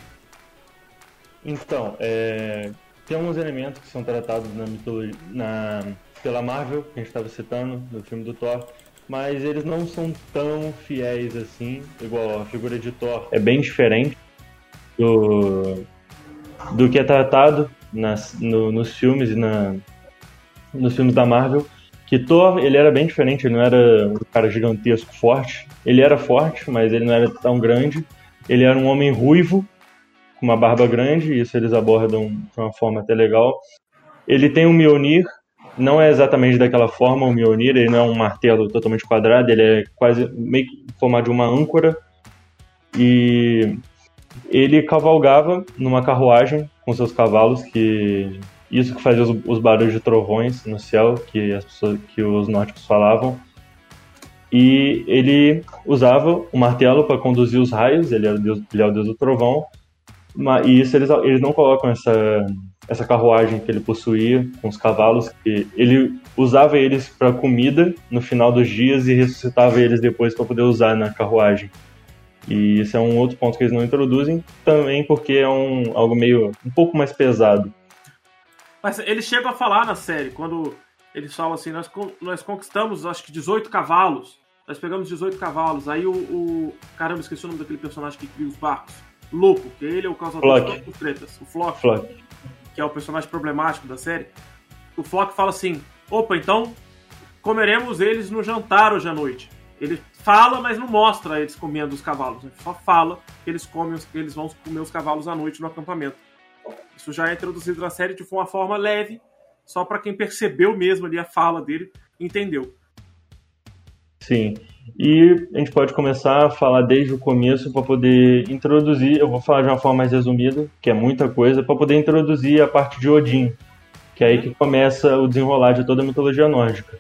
Então, é, tem alguns elementos que são tratados na mitologia, na, pela Marvel, que a gente estava citando, no filme do Thor, mas eles não são tão fiéis assim, igual a figura de Thor é bem diferente do, do que é tratado nas, no, nos filmes e na, nos filmes da Marvel. Que Thor, ele era bem diferente, ele não era um cara gigantesco, forte. Ele era forte, mas ele não era tão grande. Ele era um homem ruivo, com uma barba grande, isso eles abordam de uma forma até legal. Ele tem um Mjolnir, não é exatamente daquela forma o Mjolnir, ele não é um martelo totalmente quadrado, ele é quase meio formado de uma âncora. E ele cavalgava numa carruagem com seus cavalos, que isso que fazia os, os barulhos de trovões no céu, que as pessoas, que os nórdicos falavam. E ele usava o martelo para conduzir os raios, ele, era o deus, ele é o deus do trovão. E isso eles, eles não colocam essa, essa carruagem que ele possuía com os cavalos, que ele usava eles para comida no final dos dias e ressuscitava eles depois para poder usar na carruagem. E isso é um outro ponto que eles não introduzem, também porque é um, algo meio um pouco mais pesado. Mas eles chegam a falar na série, quando eles falam assim, nós, nós conquistamos acho que 18 cavalos, nós pegamos 18 cavalos, aí o, o caramba, esqueci o nome daquele personagem que cria os barcos, louco, que ele é o causador de as tretas, o Flock, Flock, que é o personagem problemático da série, o Flock fala assim, opa, então comeremos eles no jantar hoje à noite. Ele fala, mas não mostra eles comendo os cavalos. Ele só fala que eles comem, que eles vão comer os cavalos à noite no acampamento. Isso já é introduzido na série de uma forma leve, só para quem percebeu mesmo ali a fala dele, entendeu. Sim. E a gente pode começar a falar desde o começo para poder introduzir. Eu vou falar de uma forma mais resumida, que é muita coisa, para poder introduzir a parte de Odin, que é aí que começa o desenrolar de toda a mitologia nórdica.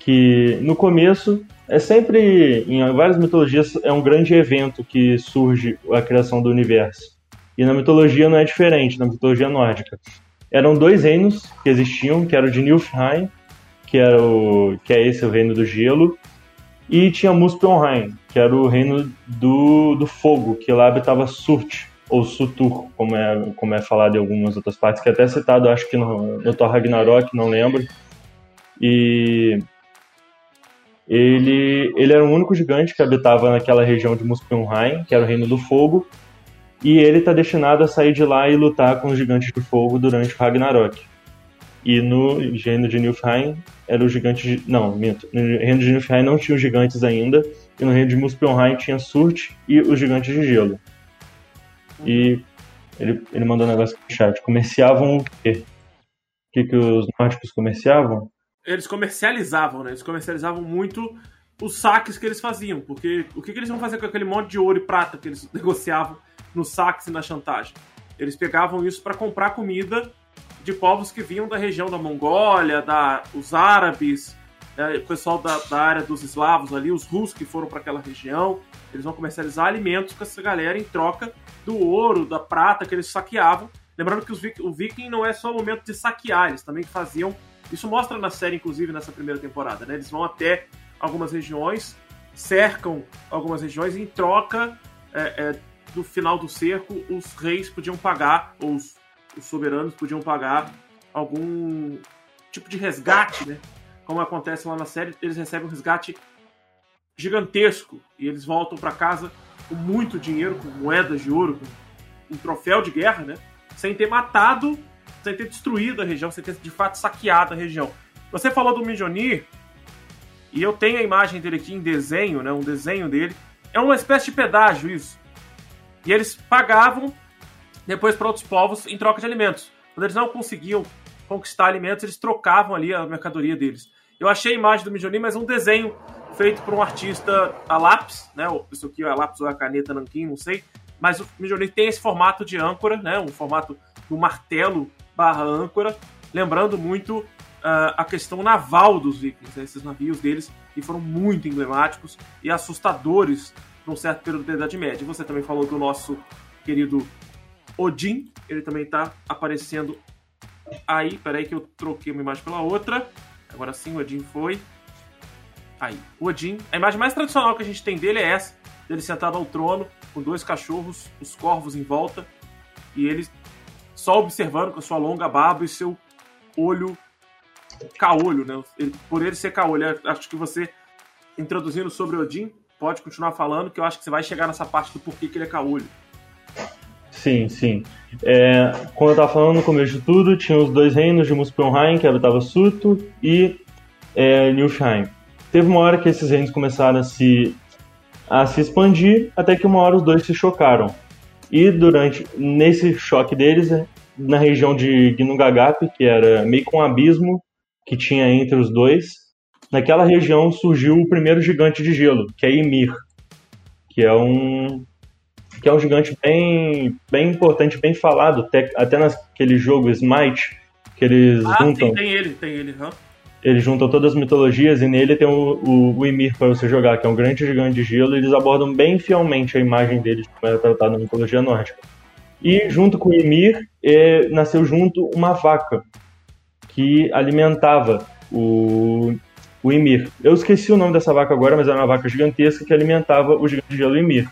Que no começo é sempre, em várias mitologias, é um grande evento que surge a criação do universo. E na mitologia não é diferente, na mitologia nórdica. Eram dois reinos que existiam, que era o de Nilfheim, que, era o, que é esse o reino do gelo, e tinha Muspelheim, que era o reino do, do fogo, que lá habitava Surt, ou Sutur, como é, como é falado em algumas outras partes, que é até citado, acho que no, no Thor Ragnarok, não lembro. E ele, ele era o único gigante que habitava naquela região de Muspelheim, que era o Reino do Fogo, e ele está destinado a sair de lá e lutar com os gigantes de fogo durante o Ragnarok. E no reino de Nilfheim era o gigante de... Não, minto. No reino de Nilfheim não tinha os gigantes ainda, e no reino de Muspelheim tinha Surt e os gigantes de gelo. E ele, ele mandou um negócio no chat. Comerciavam o quê? O que, que os nórdicos comerciavam? eles comercializavam, né? Eles comercializavam muito os saques que eles faziam, porque o que, que eles vão fazer com aquele monte de ouro e prata que eles negociavam nos saques e na chantagem? Eles pegavam isso para comprar comida de povos que vinham da região da Mongólia, da, os árabes, é, o pessoal da, da, área dos eslavos ali, os russos que foram para aquela região. Eles vão comercializar alimentos com essa galera em troca do ouro, da prata que eles saqueavam. Lembrando que os, o viking não é só o momento de saquear, eles também faziam isso mostra na série, inclusive, nessa primeira temporada, né? Eles vão até algumas regiões, cercam algumas regiões e em troca é, é, do final do cerco, os reis podiam pagar, ou os, os soberanos podiam pagar algum tipo de resgate, né? Como acontece lá na série, eles recebem um resgate gigantesco e eles voltam para casa com muito dinheiro, com moedas de ouro, com um troféu de guerra, né? Sem ter matado sem ter destruído a região, sem ter de fato saqueado a região. Você falou do Mijonir, e eu tenho a imagem dele aqui em desenho, né, um desenho dele. É uma espécie de pedágio isso. E eles pagavam depois para outros povos em troca de alimentos. Quando eles não conseguiam conquistar alimentos, eles trocavam ali a mercadoria deles. Eu achei a imagem do Mijonir, mas um desenho feito por um artista a lápis, né? Isso aqui é lápis ou a caneta não sei. Mas o Mijonir tem esse formato de âncora, né? Um formato do martelo barra âncora, lembrando muito uh, a questão naval dos vikings, né? esses navios deles que foram muito emblemáticos e assustadores para um certo período da Idade Média. Você também falou do nosso querido Odin, ele também está aparecendo aí. Peraí que eu troquei uma imagem pela outra. Agora sim, o Odin foi. Aí, o Odin. A imagem mais tradicional que a gente tem dele é essa, dele sentado ao trono, com dois cachorros, os corvos em volta, e ele só observando com a sua longa barba e seu olho caolho, né? Por ele ser caolho. Acho que você, introduzindo sobre Odin, pode continuar falando, que eu acho que você vai chegar nessa parte do porquê que ele é caolho. Sim, sim. É, quando eu estava falando no começo de tudo, tinha os dois reinos de Muspelheim, que habitava Suto, e é, Nilfheim. Teve uma hora que esses reinos começaram a se, a se expandir, até que uma hora os dois se chocaram. E durante nesse choque deles, na região de Gnungagap, que era meio com um abismo que tinha entre os dois, naquela região surgiu o primeiro gigante de gelo, que é Ymir, que é um que é um gigante bem, bem importante, bem falado, até, até naquele jogo Smite, que eles ah, juntam. Sim, tem ele, tem ele, huh? Eles juntam todas as mitologias e nele tem o, o, o Ymir para você jogar, que é um grande gigante de gelo, e eles abordam bem fielmente a imagem deles, como era tratado na mitologia nórdica. E junto com o Ymir, é, nasceu junto uma vaca que alimentava o, o Ymir. Eu esqueci o nome dessa vaca agora, mas era uma vaca gigantesca que alimentava o gigante de gelo Ymir.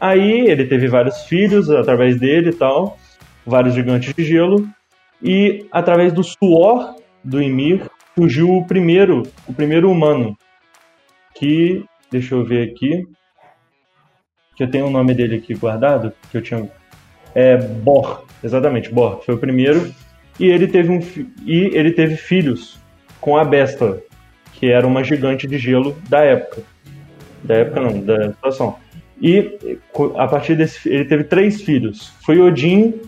Aí ele teve vários filhos através dele e tal, vários gigantes de gelo, e através do suor do Ymir surgiu o primeiro, o primeiro humano, que, deixa eu ver aqui, que eu tenho o nome dele aqui guardado, que eu tinha, é Bor, exatamente, Bor, foi o primeiro, e ele teve, um, e ele teve filhos com a Besta, que era uma gigante de gelo da época. Da época não, da situação. E a partir desse ele teve três filhos. Foi Odin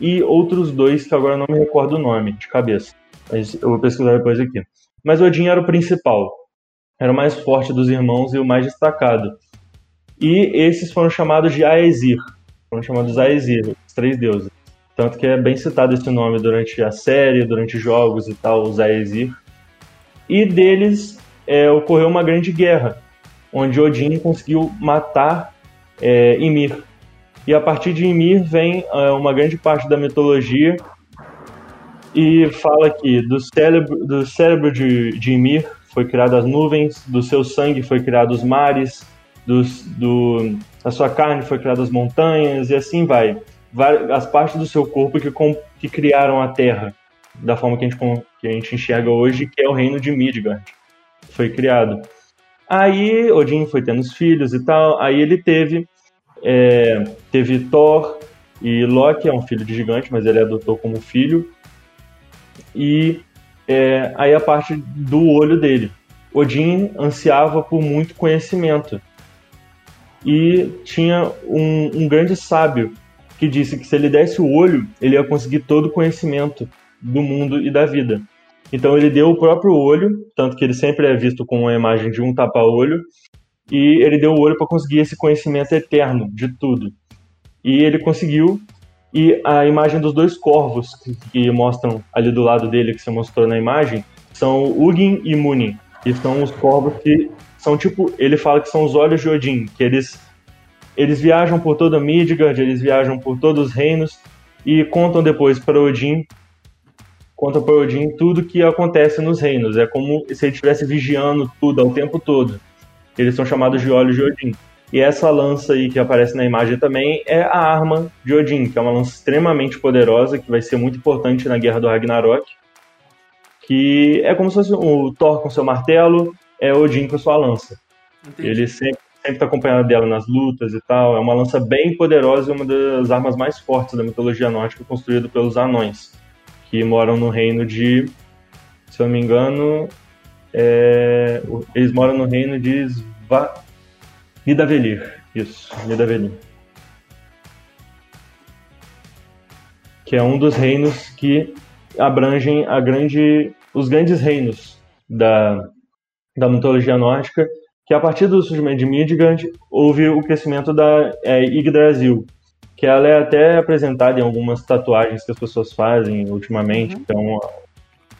e outros dois que agora não me recordo o nome de cabeça. Mas eu vou pesquisar depois aqui. Mas Odin era o principal. Era o mais forte dos irmãos e o mais destacado. E esses foram chamados de Aesir. Foram chamados Aesir, os três deuses. Tanto que é bem citado esse nome durante a série, durante jogos e tal, os Aesir. E deles é, ocorreu uma grande guerra, onde Odin conseguiu matar é, Ymir. E a partir de Ymir vem é, uma grande parte da mitologia e fala que do cérebro, do cérebro de, de Ymir foi criado as nuvens, do seu sangue foi criado os mares, dos, do, da sua carne foi criado as montanhas e assim vai. As partes do seu corpo que, que criaram a Terra, da forma que a, gente, que a gente enxerga hoje, que é o reino de Midgard. Foi criado. Aí Odin foi tendo os filhos e tal. Aí ele teve é, teve Thor e Loki é um filho de gigante, mas ele adotou como filho. E é, aí a parte do olho dele. Odin ansiava por muito conhecimento e tinha um, um grande sábio que disse que se ele desse o olho, ele ia conseguir todo o conhecimento do mundo e da vida. Então ele deu o próprio olho, tanto que ele sempre é visto com a imagem de um tapa-olho, e ele deu o olho para conseguir esse conhecimento eterno de tudo. E ele conseguiu, e a imagem dos dois corvos que, que mostram ali do lado dele, que você mostrou na imagem, são Ugin e Munin, e são os corvos que são tipo, ele fala que são os olhos de Odin, que eles eles viajam por toda Midgard, eles viajam por todos os reinos e contam depois para Odin conta para Odin tudo que acontece nos reinos. É como se ele estivesse vigiando tudo ao tempo todo. Eles são chamados de olhos de Odin. E essa lança aí que aparece na imagem também é a arma de Odin, que é uma lança extremamente poderosa, que vai ser muito importante na Guerra do Ragnarok. Que é como se fosse o Thor com seu martelo, é Odin com sua lança. Entendi. Ele sempre sempre está acompanhado dela nas lutas e tal. É uma lança bem poderosa e uma das armas mais fortes da mitologia nórdica, construída pelos anões que moram no reino de, se eu não me engano, é, eles moram no reino de Sva, Nidavellir. Isso, Nidavellir. Que é um dos reinos que abrangem a grande, os grandes reinos da, da mitologia nórdica, que a partir do surgimento de Midgard houve o crescimento da é, Yggdrasil, que ela é até apresentada em algumas tatuagens que as pessoas fazem ultimamente, uhum. que, é uma,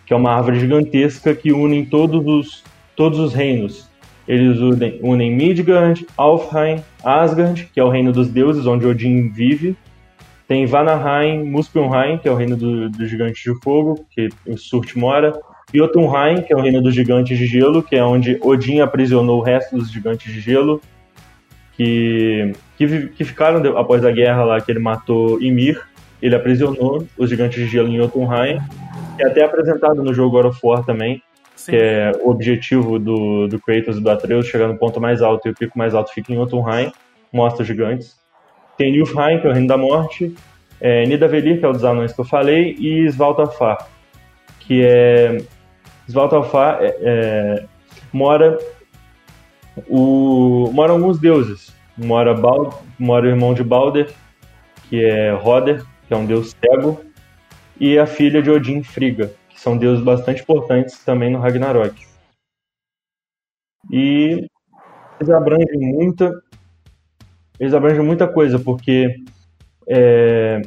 que é uma árvore gigantesca que une todos os, todos os reinos. Eles unem, unem Midgard, Alfheim, Asgard, que é o reino dos deuses, onde Odin vive. Tem Vanaheim, Muspelheim, que é o reino do, dos gigantes de fogo, que o Surt mora. Jotunheim, que é o reino dos gigantes de gelo, que é onde Odin aprisionou o resto dos gigantes de gelo que, que, que ficaram após a guerra lá que ele matou Ymir. ele aprisionou os gigantes de gelo em Jotunheim, que é até apresentado no jogo God of War também, Sim. que é o objetivo do, do Kratos e do Atreus, chegar no ponto mais alto e o pico mais alto fica em Jotunheim, mostra os gigantes. Tem Nilfheim, que é o Reino da Morte, é, Nidavellir, que é o dos anões que eu falei, e Svaltafar, que é... Svaltafar é, é, mora o, moram alguns deuses. Mora, Bald, mora o irmão de Balder, que é Roder, que é um deus cego, e a filha de Odin, Frigga, que são deuses bastante importantes também no Ragnarok. E eles abrangem muita, eles abrangem muita coisa, porque é...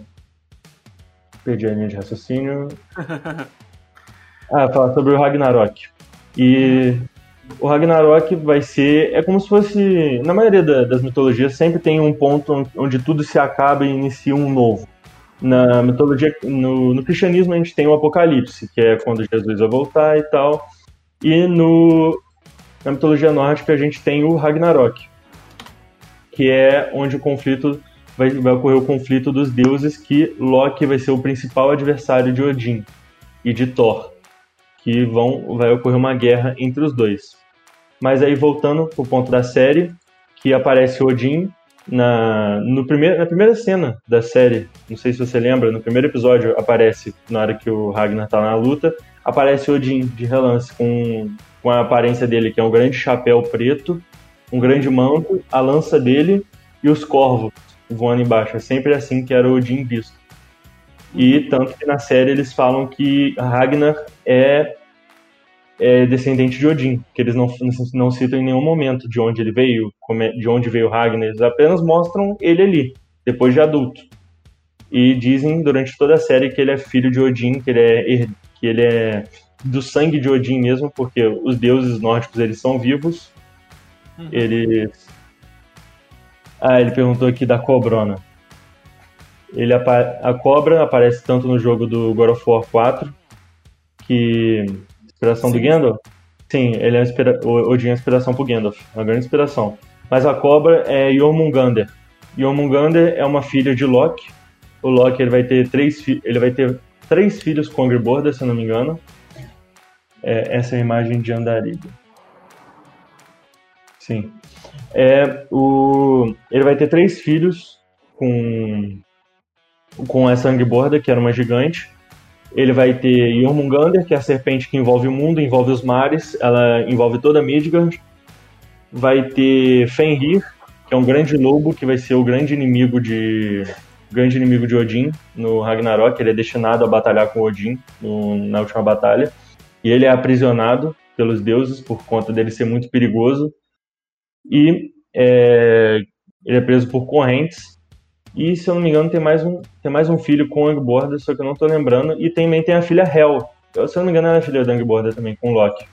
perdi a linha de raciocínio. ah, falar sobre o Ragnarok. E o Ragnarok vai ser. É como se fosse. Na maioria da, das mitologias, sempre tem um ponto onde tudo se acaba e inicia um novo. Na mitologia. No, no cristianismo, a gente tem o Apocalipse, que é quando Jesus vai voltar e tal. E no, na mitologia nórdica, a gente tem o Ragnarok, que é onde o conflito. Vai, vai ocorrer o conflito dos deuses, que Loki vai ser o principal adversário de Odin e de Thor que vão vai ocorrer uma guerra entre os dois. Mas aí voltando pro ponto da série, que aparece Odin na, no primeiro, na primeira cena da série, não sei se você lembra, no primeiro episódio aparece, na hora que o Ragnar tá na luta, aparece Odin de relance com, com a aparência dele, que é um grande chapéu preto, um grande manto, a lança dele e os corvos voando embaixo. É sempre assim que era Odin visto. E tanto que na série eles falam que Ragnar é é descendente de Odin, que eles não, não citam em nenhum momento de onde ele veio, é, de onde veio Ragnar, eles apenas mostram ele ali, depois de adulto. E dizem durante toda a série que ele é filho de Odin, que ele é, que ele é do sangue de Odin mesmo, porque os deuses nórdicos eles são vivos. Uhum. Eles. Ah, ele perguntou aqui da Cobrona. Ele a cobra aparece tanto no jogo do God of War 4, que Inspiração Sim. do Gandalf? Sim, ele é inspira... o Odin é inspiração pro Gandalf, uma grande inspiração. Mas a cobra é Jormungandr. Jormungandr é uma filha de Loki. O Loki ele vai ter três, fi... ele vai ter três filhos com Angrboda, se eu não me engano. É, essa é a imagem de Andariga. Sim. É, o... Ele vai ter três filhos com, com essa Angrboda, que era uma gigante. Ele vai ter Jormungandr, que é a serpente que envolve o mundo, envolve os mares, ela envolve toda Midgard. Vai ter Fenrir, que é um grande lobo, que vai ser o grande inimigo de grande inimigo de Odin no Ragnarok. Ele é destinado a batalhar com Odin no, na última batalha. E ele é aprisionado pelos deuses por conta dele ser muito perigoso. E é, ele é preso por correntes e, se eu não me engano, tem mais um, tem mais um filho com Angborda, só que eu não tô lembrando. E também tem a filha Hel. Eu, se eu não me engano, ela é filha da Angborda também, com Loki.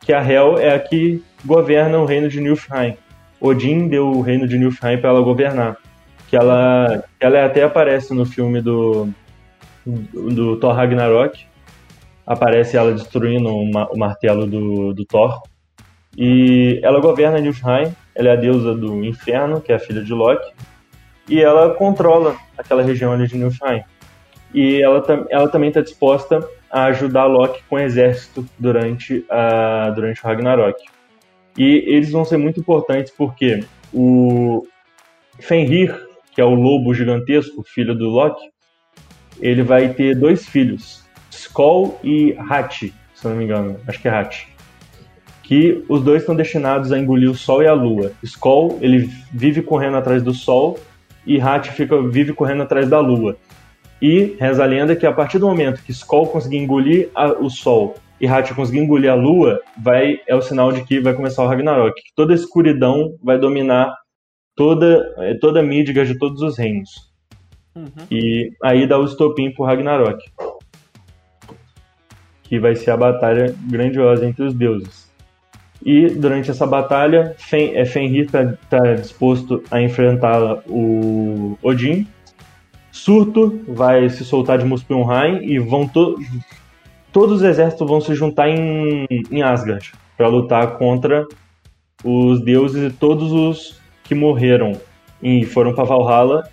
Que a Hel é a que governa o reino de Nilfheim. Odin deu o reino de Nilfheim para ela governar. Que ela, ela até aparece no filme do, do Thor Ragnarok. Aparece ela destruindo uma, o martelo do, do Thor. E ela governa Nilfheim. Ela é a deusa do inferno, que é a filha de Loki e ela controla aquela região ali de Nilfheim. E ela, ela também está disposta a ajudar Loki com o exército durante, a, durante o Ragnarok. E eles vão ser muito importantes porque o Fenrir, que é o lobo gigantesco, filho do Loki, ele vai ter dois filhos, Skoll e Hati, se não me engano, acho que é Hati. Que os dois estão destinados a engolir o Sol e a Lua. Skoll, ele vive correndo atrás do Sol e Hat fica, vive correndo atrás da Lua. E reza a lenda que a partir do momento que Skoll conseguir engolir a, o Sol e Hat conseguir engolir a Lua, vai, é o sinal de que vai começar o Ragnarok. Que toda a escuridão vai dominar toda, é, toda a Midgard de todos os reinos. Uhum. E aí dá o estopim pro Ragnarok. Que vai ser a batalha grandiosa entre os deuses. E durante essa batalha, Fen é, Fenrir está tá disposto a enfrentar o Odin. Surto vai se soltar de Muspelheim e vão to todos os exércitos vão se juntar em, em Asgard para lutar contra os deuses e todos os que morreram e foram para Valhalla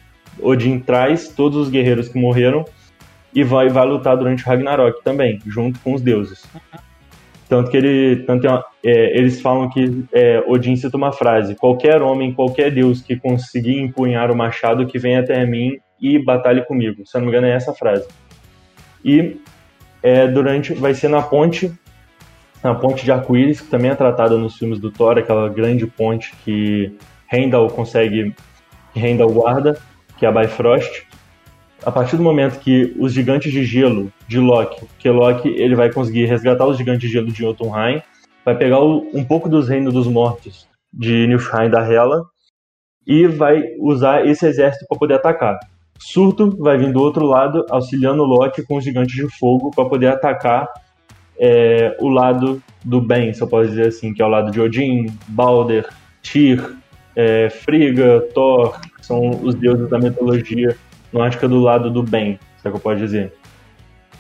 Odin traz todos os guerreiros que morreram e vai, vai lutar durante o Ragnarok também, junto com os deuses. Tanto que ele, tanto é, é, eles falam que é, Odin cita uma frase: qualquer homem, qualquer deus que conseguir empunhar o machado que vem até mim e batalhe comigo. Se eu não me engano é essa frase. E é, durante, vai ser na ponte, na ponte de Arco-Íris, que também é tratada nos filmes do Thor, aquela grande ponte que Heimdall consegue, que Heimdall guarda, que é a Bifrost a partir do momento que os gigantes de gelo de Loki, que Loki ele vai conseguir resgatar os gigantes de gelo de Jotunheim, vai pegar o, um pouco dos reinos dos mortos de Niflheim da Hela e vai usar esse exército para poder atacar. Surto vai vir do outro lado, auxiliando Loki com os gigantes de fogo para poder atacar é, o lado do bem, se eu posso dizer assim, que é o lado de Odin, Balder, Tyr, é, Frigga, Thor, que são os deuses da mitologia nórdica do lado do bem, se é que eu posso dizer.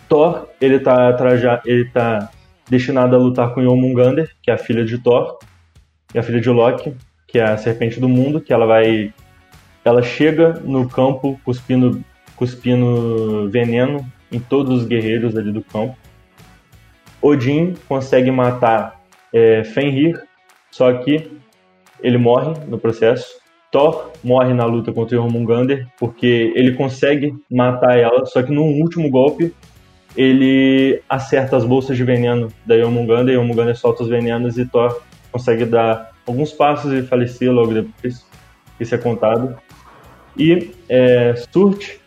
Thor, ele tá, traja, ele tá destinado a lutar com Jormungandr, que é a filha de Thor, e a filha de Loki, que é a serpente do mundo, que ela vai ela chega no campo cuspindo cuspindo veneno em todos os guerreiros ali do campo. Odin consegue matar é, Fenrir, só que ele morre no processo. Thor morre na luta contra Jormungandr porque ele consegue matar ela, só que no último golpe ele acerta as bolsas de veneno da Jormungandr, e Jormungandr solta os venenos e Thor consegue dar alguns passos e falecer logo depois. Isso é contado. E é, Surt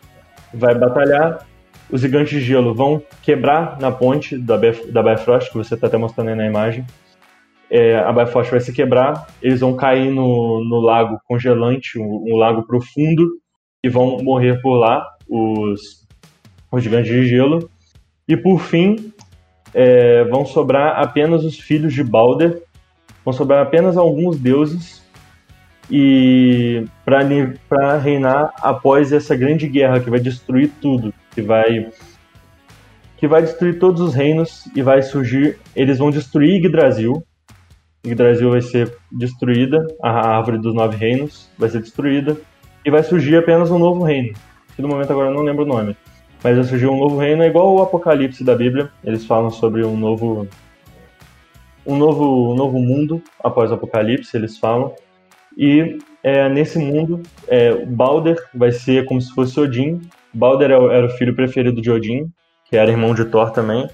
vai batalhar. Os gigantes de gelo vão quebrar na ponte da, Bef da Bifrost, que você está até mostrando aí na imagem é, a Bifrost vai se quebrar, eles vão cair no, no lago congelante, um, um, lago profundo, e vão morrer por lá, os, os gigantes de gelo. E por fim, é, vão sobrar apenas os filhos de Balder, vão sobrar apenas alguns deuses, e para reinar após essa grande guerra que vai destruir tudo, que vai que vai destruir todos os reinos e vai surgir, eles vão destruir Yggdrasil, Yggdrasil vai ser destruída, a árvore dos nove reinos vai ser destruída, e vai surgir apenas um novo reino. Que no momento agora eu não lembro o nome. Mas vai surgir um novo reino, é igual o Apocalipse da Bíblia. Eles falam sobre um novo. Um novo, um novo mundo após o Apocalipse, eles falam. E é, nesse mundo, é, Balder vai ser como se fosse Odin. Balder era, era o filho preferido de Odin, que era irmão de Thor também.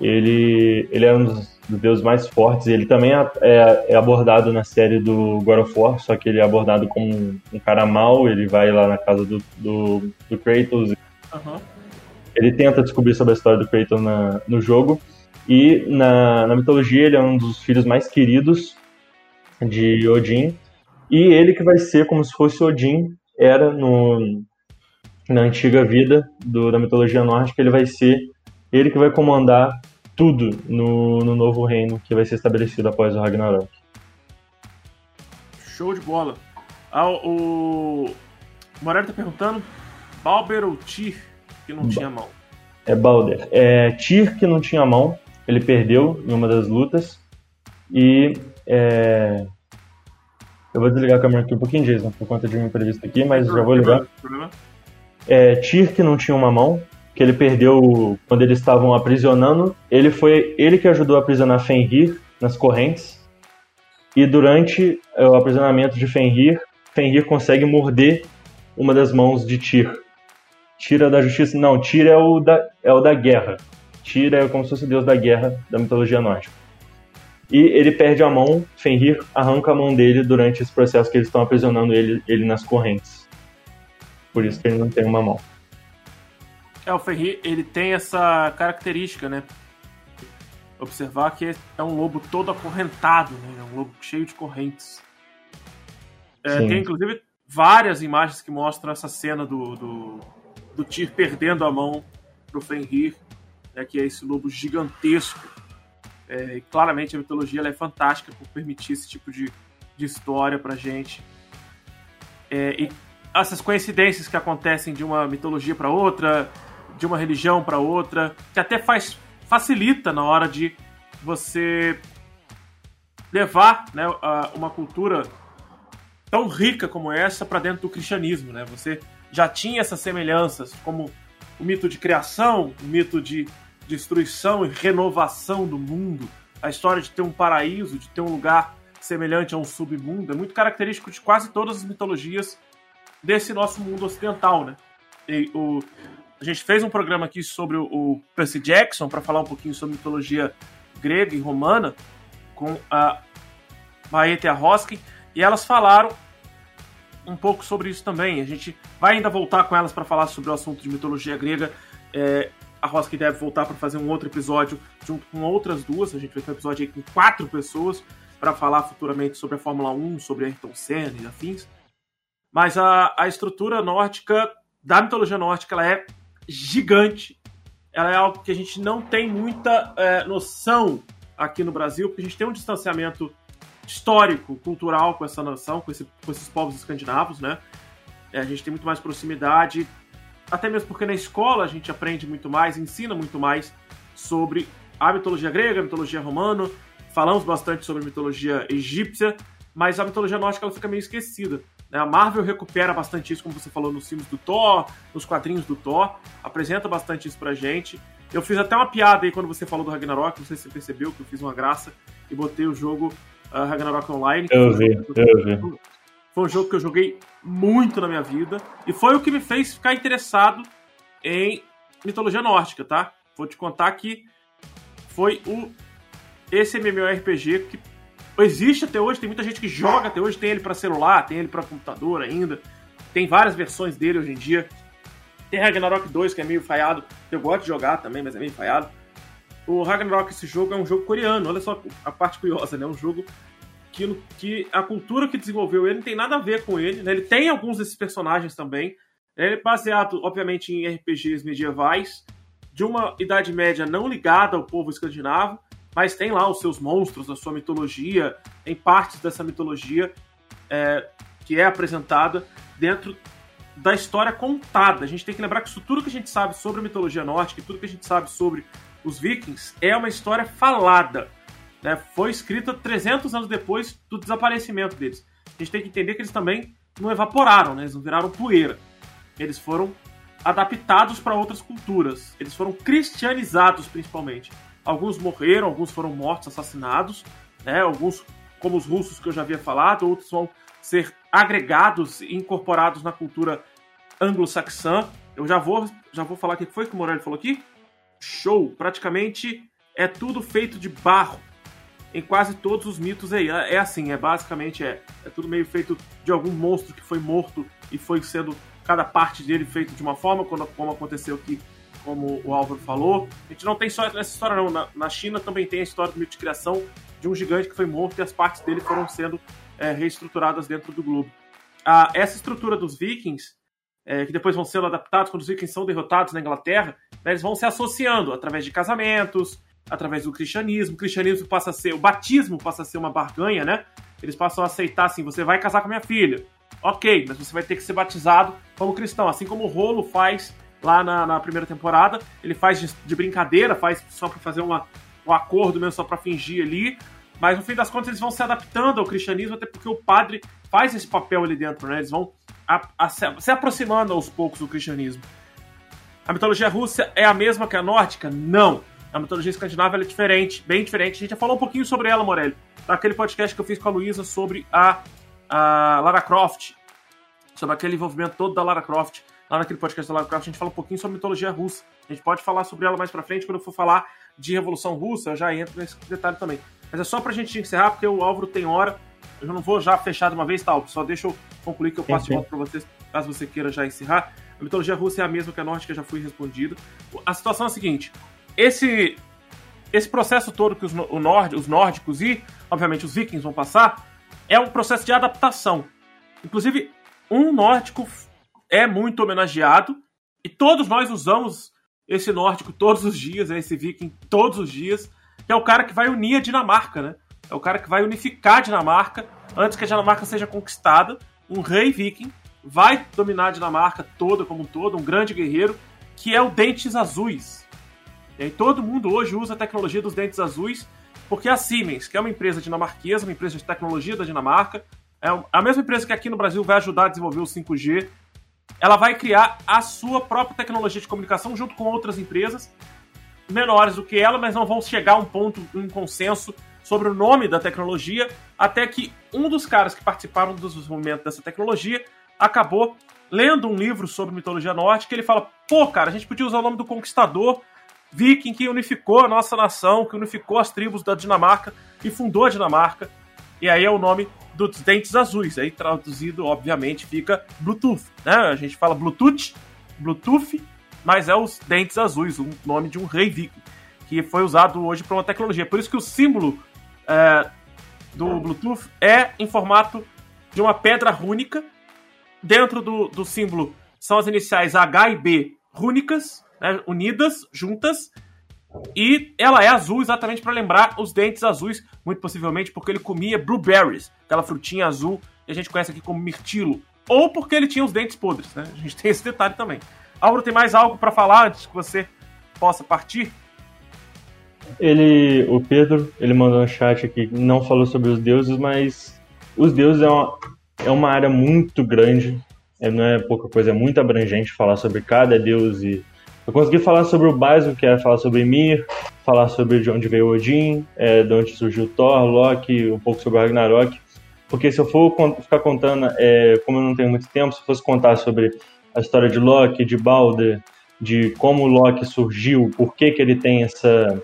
Ele, ele era um dos dos deuses mais fortes. Ele também é, é, é, abordado na série do God of War, só que ele é abordado como um, um cara mau. Ele vai lá na casa do, do, do Kratos. Uhum. Ele tenta descobrir sobre a história do Kratos na, no jogo. E na, na mitologia ele é um dos filhos mais queridos de Odin. E ele que vai ser como se fosse Odin era no, na antiga vida do, da mitologia nórdica, ele vai ser ele que vai comandar tudo no, no novo reino que vai ser estabelecido após o Ragnarok. Show de bola. Ah, o Morelli tá perguntando: Balber ou Tyr que não ba tinha mão? É Balder. É Tyr que não tinha mão. Ele perdeu em uma das lutas. E. É... Eu vou desligar a câmera aqui um pouquinho, Jason, por conta de uma entrevista aqui, mas já vou ligar. É, Tyr que não tinha uma mão que ele perdeu quando eles estavam aprisionando. Ele foi ele que ajudou a aprisionar Fenrir nas correntes. E durante o aprisionamento de Fenrir, Fenrir consegue morder uma das mãos de Tyr. Tira da justiça. Não, Tyr é o da, é o da guerra. Tyr é como se fosse o deus da guerra da mitologia nórdica. E ele perde a mão, Fenrir arranca a mão dele durante esse processo que eles estão aprisionando ele, ele nas correntes. Por isso que ele não tem uma mão. É, o Ferri, ele tem essa característica, né? Observar que é um lobo todo acorrentado, né? É um lobo cheio de correntes. É, tem, inclusive, várias imagens que mostram essa cena do, do, do Tyr perdendo a mão pro Fenrir, né? que é esse lobo gigantesco. É, claramente a mitologia é fantástica por permitir esse tipo de, de história pra gente. É, e essas coincidências que acontecem de uma mitologia para outra, de uma religião para outra, que até faz facilita na hora de você levar né, uma cultura tão rica como essa para dentro do cristianismo, né? Você já tinha essas semelhanças, como o mito de criação, o mito de destruição e renovação do mundo, a história de ter um paraíso, de ter um lugar semelhante a um submundo, é muito característico de quase todas as mitologias desse nosso mundo ocidental, né? E o, a gente fez um programa aqui sobre o, o Percy Jackson para falar um pouquinho sobre mitologia grega e romana com a Maeta e a Hoskin, e elas falaram um pouco sobre isso também. A gente vai ainda voltar com elas para falar sobre o assunto de mitologia grega. É, a Hoskin deve voltar para fazer um outro episódio junto com outras duas. A gente vai ter um episódio aí com quatro pessoas para falar futuramente sobre a Fórmula 1, sobre Ayrton Senna e afins. Mas a, a estrutura nórdica, da mitologia nórdica, ela é gigante. Ela é algo que a gente não tem muita é, noção aqui no Brasil, porque a gente tem um distanciamento histórico, cultural com essa nação, com, esse, com esses povos escandinavos, né? É, a gente tem muito mais proximidade, até mesmo porque na escola a gente aprende muito mais, ensina muito mais sobre a mitologia grega, a mitologia romana, falamos bastante sobre a mitologia egípcia, mas a mitologia nórdica ela fica meio esquecida. Né? A Marvel recupera bastante isso, como você falou, nos filmes do Thor, nos quadrinhos do Thor, apresenta bastante isso pra gente. Eu fiz até uma piada aí quando você falou do Ragnarok, não sei se você percebeu que eu fiz uma graça e botei o jogo Ragnarok Online. Eu vi, eu vi. Foi um jogo que eu joguei muito na minha vida e foi o que me fez ficar interessado em mitologia nórdica, tá? Vou te contar que foi o esse MMORPG que existe até hoje, tem muita gente que joga até hoje, tem ele para celular, tem ele para computador ainda. Tem várias versões dele hoje em dia. Tem Ragnarok 2, que é meio falhado. Eu gosto de jogar também, mas é meio falhado. O Ragnarok, esse jogo, é um jogo coreano. Olha só a parte curiosa, né? É um jogo que, que a cultura que desenvolveu ele não tem nada a ver com ele. Né? Ele tem alguns desses personagens também. Ele é baseado, obviamente, em RPGs medievais, de uma Idade Média não ligada ao povo escandinavo, mas tem lá os seus monstros, a sua mitologia, tem partes dessa mitologia é, que é apresentada dentro da história contada. A gente tem que lembrar que isso tudo que a gente sabe sobre a mitologia nórdica tudo que a gente sabe sobre os vikings é uma história falada. Né? Foi escrita 300 anos depois do desaparecimento deles. A gente tem que entender que eles também não evaporaram, né? eles não viraram poeira. Eles foram adaptados para outras culturas. Eles foram cristianizados, principalmente. Alguns morreram, alguns foram mortos, assassinados, né? Alguns, como os russos que eu já havia falado, outros vão ser agregados e incorporados na cultura anglo-saxã. Eu já vou, já vou falar o que foi que o Morelli falou aqui. Show! Praticamente é tudo feito de barro. Em quase todos os mitos aí. É, é assim, é basicamente é, é tudo meio feito de algum monstro que foi morto e foi sendo cada parte dele feito de uma forma, como aconteceu aqui como o Álvaro falou. A gente não tem só essa história, não. Na, na China também tem a história do mito de criação de um gigante que foi morto e as partes dele foram sendo é, reestruturadas dentro do globo. Ah, essa estrutura dos vikings, é, que depois vão sendo adaptados quando os vikings são derrotados na Inglaterra, né, eles vão se associando através de casamentos, através do cristianismo. O cristianismo passa a ser, o batismo passa a ser uma barganha, né? Eles passam a aceitar assim: você vai casar com a minha filha. Ok, mas você vai ter que ser batizado como cristão, assim como o Rolo faz lá na, na primeira temporada. Ele faz de, de brincadeira, faz só para fazer uma, um acordo mesmo, só para fingir ali. Mas no fim das contas eles vão se adaptando ao cristianismo, até porque o padre faz esse papel ali dentro, né? Eles vão a, a, se aproximando aos poucos do cristianismo. A mitologia russa é a mesma que a nórdica? Não. A mitologia escandinava é diferente, bem diferente. A gente já falou um pouquinho sobre ela, Morelli, naquele podcast que eu fiz com a Luísa sobre a, a Lara Croft, sobre aquele envolvimento todo da Lara Croft lá naquele podcast da Lovecraft, a gente fala um pouquinho sobre mitologia russa. A gente pode falar sobre ela mais pra frente, quando eu for falar de Revolução Russa, eu já entro nesse detalhe também. Mas é só pra gente encerrar, porque o Álvaro tem hora. Eu não vou já fechar de uma vez, tal. Tá, só deixa eu concluir que eu passo de volta pra vocês, caso você queira já encerrar. A mitologia russa é a mesma que a nórdica, já foi respondida. A situação é a seguinte: esse, esse processo todo que os, o nord, os nórdicos e, obviamente, os vikings vão passar é um processo de adaptação. Inclusive, um nórdico é muito homenageado e todos nós usamos esse nórdico todos os dias, né, esse viking todos os dias, que é o cara que vai unir a Dinamarca, né? É o cara que vai unificar a Dinamarca antes que a Dinamarca seja conquistada. Um rei viking vai dominar a Dinamarca toda como um todo, um grande guerreiro, que é o Dentes Azuis. E aí todo mundo hoje usa a tecnologia dos Dentes Azuis, porque a Siemens, que é uma empresa dinamarquesa, uma empresa de tecnologia da Dinamarca, é a mesma empresa que aqui no Brasil vai ajudar a desenvolver o 5G, ela vai criar a sua própria tecnologia de comunicação junto com outras empresas menores do que ela, mas não vão chegar a um ponto, um consenso sobre o nome da tecnologia, até que um dos caras que participaram do desenvolvimento dessa tecnologia acabou lendo um livro sobre mitologia nórdica, ele fala: pô, cara, a gente podia usar o nome do conquistador viking que unificou a nossa nação, que unificou as tribos da Dinamarca e fundou a Dinamarca. E aí é o nome dos dentes azuis. Aí traduzido, obviamente, fica Bluetooth. Né? A gente fala Bluetooth, Bluetooth, mas é os dentes azuis, o nome de um rei viking, que foi usado hoje para uma tecnologia. Por isso que o símbolo é, do Bluetooth é em formato de uma pedra rúnica. Dentro do, do símbolo são as iniciais H e B rúnicas, né, unidas, juntas. E ela é azul exatamente para lembrar os dentes azuis, muito possivelmente porque ele comia blueberries, aquela frutinha azul que a gente conhece aqui como mirtilo. Ou porque ele tinha os dentes podres, né? A gente tem esse detalhe também. Álvaro, tem mais algo para falar antes que você possa partir? Ele, o Pedro, ele mandou um chat aqui, não falou sobre os deuses, mas os deuses é uma, é uma área muito grande, é, não é pouca coisa, é muito abrangente falar sobre cada deus e eu consegui falar sobre o básico, que é falar sobre Mir, falar sobre de onde veio Odin, é, de onde surgiu Thor, Loki, um pouco sobre o Ragnarok. Porque se eu for ficar contando, é, como eu não tenho muito tempo, se eu fosse contar sobre a história de Loki, de Balder, de como Loki surgiu, por que, que ele tem essa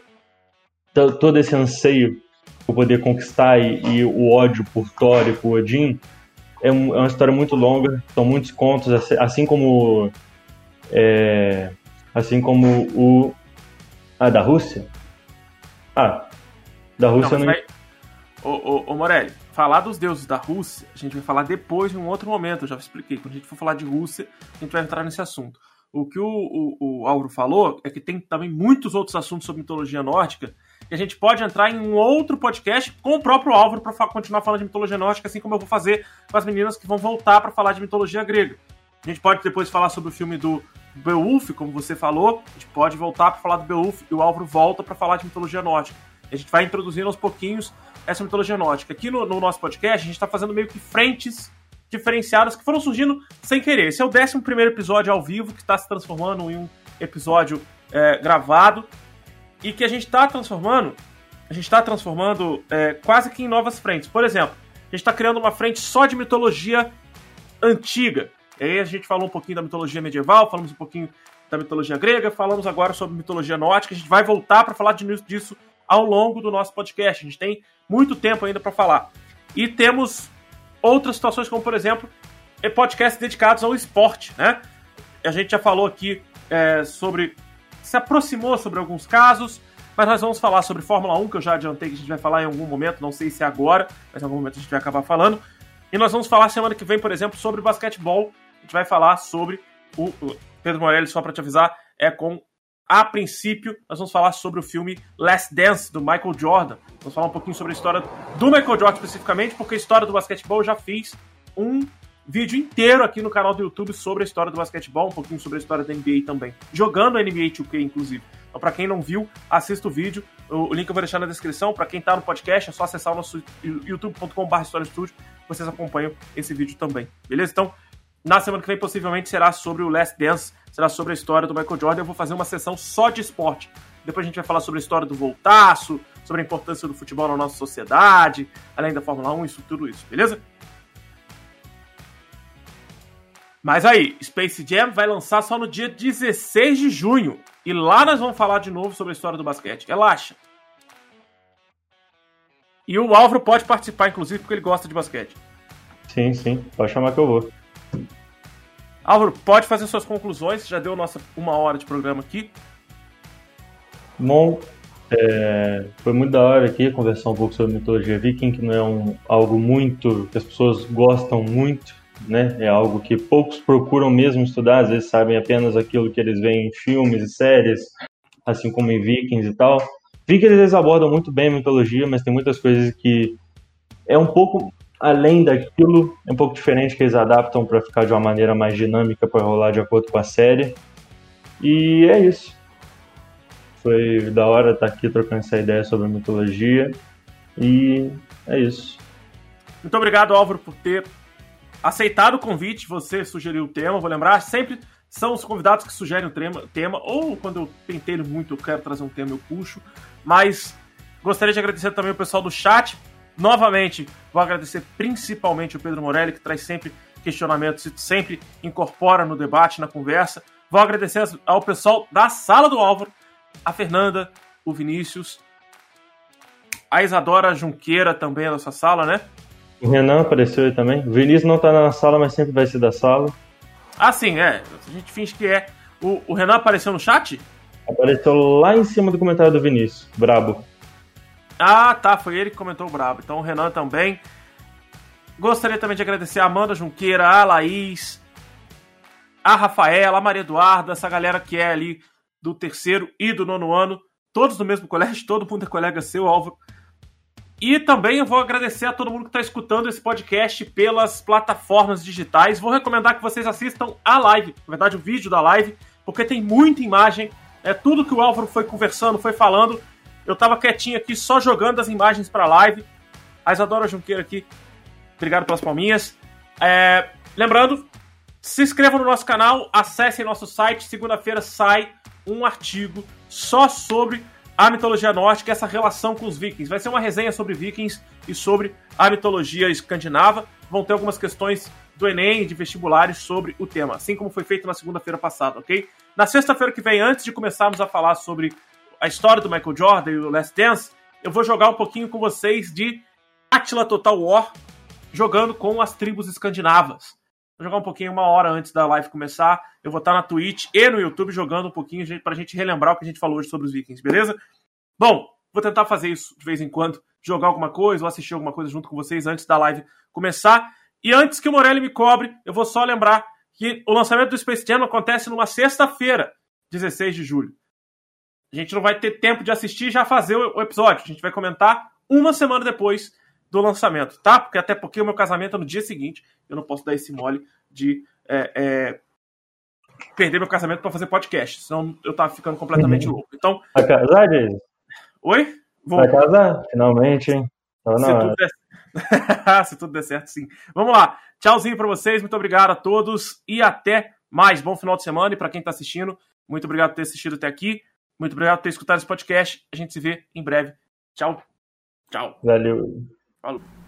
todo esse anseio por poder conquistar e, e o ódio por Thor e por Odin, é, um, é, uma história muito longa, são muitos contos, assim como é, Assim como o. Ah, da Rússia? Ah, da Rússia não. não... Vai... Ô, ô, ô, Morelli, falar dos deuses da Rússia, a gente vai falar depois, em um outro momento, eu já expliquei. Quando a gente for falar de Rússia, a gente vai entrar nesse assunto. O que o, o, o Auro falou é que tem também muitos outros assuntos sobre mitologia nórdica que a gente pode entrar em um outro podcast com o próprio Álvaro para continuar falando de mitologia nórdica, assim como eu vou fazer com as meninas que vão voltar para falar de mitologia grega. A gente pode depois falar sobre o filme do Beowulf, como você falou, a gente pode voltar para falar do Beowulf e o Álvaro volta para falar de mitologia nórdica. A gente vai introduzindo aos pouquinhos essa mitologia nórdica. Aqui no, no nosso podcast, a gente está fazendo meio que frentes diferenciadas que foram surgindo sem querer. Esse é o 11 episódio ao vivo que está se transformando em um episódio é, gravado e que a gente está transformando, a gente está transformando é, quase que em novas frentes. Por exemplo, a gente está criando uma frente só de mitologia antiga. E aí a gente falou um pouquinho da mitologia medieval, falamos um pouquinho da mitologia grega, falamos agora sobre mitologia nórdica. A gente vai voltar para falar disso ao longo do nosso podcast. A gente tem muito tempo ainda para falar. E temos outras situações, como por exemplo, podcasts dedicados ao esporte, né? A gente já falou aqui é, sobre. se aproximou sobre alguns casos, mas nós vamos falar sobre Fórmula 1, que eu já adiantei que a gente vai falar em algum momento, não sei se é agora, mas em algum momento a gente vai acabar falando. E nós vamos falar semana que vem, por exemplo, sobre basquetebol a gente vai falar sobre o, Pedro Morelli, só para te avisar, é com a princípio, nós vamos falar sobre o filme Last Dance, do Michael Jordan. Vamos falar um pouquinho sobre a história do Michael Jordan especificamente, porque a história do basquetebol eu já fiz um vídeo inteiro aqui no canal do YouTube sobre a história do basquetebol, um pouquinho sobre a história da NBA também. Jogando NBA 2K, inclusive. Então, para quem não viu, assista o vídeo. O link eu vou deixar na descrição. Para quem tá no podcast, é só acessar o nosso youtube.com.br História Studio. Vocês acompanham esse vídeo também. Beleza? Então, na semana que vem, possivelmente, será sobre o Last Dance, será sobre a história do Michael Jordan. Eu vou fazer uma sessão só de esporte. Depois a gente vai falar sobre a história do voltaço, sobre a importância do futebol na nossa sociedade, além da Fórmula 1, isso tudo isso, beleza? Mas aí, Space Jam vai lançar só no dia 16 de junho. E lá nós vamos falar de novo sobre a história do basquete. Relaxa. E o Álvaro pode participar, inclusive, porque ele gosta de basquete. Sim, sim. Pode chamar que eu vou. Álvaro, pode fazer suas conclusões, já deu nossa uma hora de programa aqui. Bom, é, foi muito da hora aqui conversar um pouco sobre mitologia viking, que não é um, algo muito que as pessoas gostam muito, né? É algo que poucos procuram mesmo estudar, às vezes sabem apenas aquilo que eles veem em filmes e séries, assim como em Vikings e tal. Vikings eles abordam muito bem a mitologia, mas tem muitas coisas que é um pouco além daquilo, é um pouco diferente que eles adaptam para ficar de uma maneira mais dinâmica para rolar de acordo com a série. E é isso. Foi da hora estar tá aqui trocando essa ideia sobre mitologia. E é isso. Muito obrigado, Álvaro, por ter aceitado o convite, você sugeriu o tema, vou lembrar, sempre são os convidados que sugerem o tema, ou quando eu pentelho muito, eu quero trazer um tema, eu puxo. Mas gostaria de agradecer também o pessoal do chat. Novamente, vou agradecer principalmente o Pedro Morelli, que traz sempre questionamentos e sempre incorpora no debate, na conversa. Vou agradecer ao pessoal da sala do Álvaro, a Fernanda, o Vinícius, a Isadora Junqueira também é da sua sala, né? O Renan apareceu aí também. O Vinícius não tá na sala, mas sempre vai ser da sala. Ah, sim, é. A gente finge que é. O, o Renan apareceu no chat? Apareceu lá em cima do comentário do Vinícius. Brabo. Ah, tá. Foi ele que comentou o brabo. Então o Renan também. Gostaria também de agradecer a Amanda Junqueira, a Laís, a Rafaela, a Maria Eduarda, essa galera que é ali do terceiro e do nono ano. Todos no mesmo colégio, todo mundo é colega seu, Álvaro. E também eu vou agradecer a todo mundo que está escutando esse podcast pelas plataformas digitais. Vou recomendar que vocês assistam a live, na verdade, o vídeo da live, porque tem muita imagem. É tudo que o Álvaro foi conversando, foi falando. Eu estava quietinho aqui só jogando as imagens para a live. A Isadora Junqueira aqui, obrigado pelas palminhas. É, lembrando, se inscrevam no nosso canal, acessem nosso site. Segunda-feira sai um artigo só sobre a mitologia nórdica, essa relação com os vikings. Vai ser uma resenha sobre vikings e sobre a mitologia escandinava. Vão ter algumas questões do Enem e de vestibulares sobre o tema, assim como foi feito na segunda-feira passada, ok? Na sexta-feira que vem, antes de começarmos a falar sobre a história do Michael Jordan e o Last Dance, eu vou jogar um pouquinho com vocês de Attila Total War, jogando com as tribos escandinavas. Vou jogar um pouquinho uma hora antes da live começar. Eu vou estar na Twitch e no YouTube jogando um pouquinho pra gente relembrar o que a gente falou hoje sobre os Vikings, beleza? Bom, vou tentar fazer isso de vez em quando, jogar alguma coisa ou assistir alguma coisa junto com vocês antes da live começar. E antes que o Morelli me cobre, eu vou só lembrar que o lançamento do Space Jam acontece numa sexta-feira, 16 de julho. A gente não vai ter tempo de assistir e já fazer o episódio. A gente vai comentar uma semana depois do lançamento, tá? Porque até porque o meu casamento é no dia seguinte, eu não posso dar esse mole de é, é, perder meu casamento para fazer podcast, senão eu tava ficando completamente uhum. louco. Então. Vai casar, Jason? Oi? Vou... Vai casar? Finalmente, hein? Se tudo, der... Se tudo der certo, sim. Vamos lá. Tchauzinho para vocês, muito obrigado a todos e até mais. Bom final de semana e para quem está assistindo, muito obrigado por ter assistido até aqui. Muito obrigado por ter escutado esse podcast. A gente se vê em breve. Tchau. Tchau. Valeu. Falou.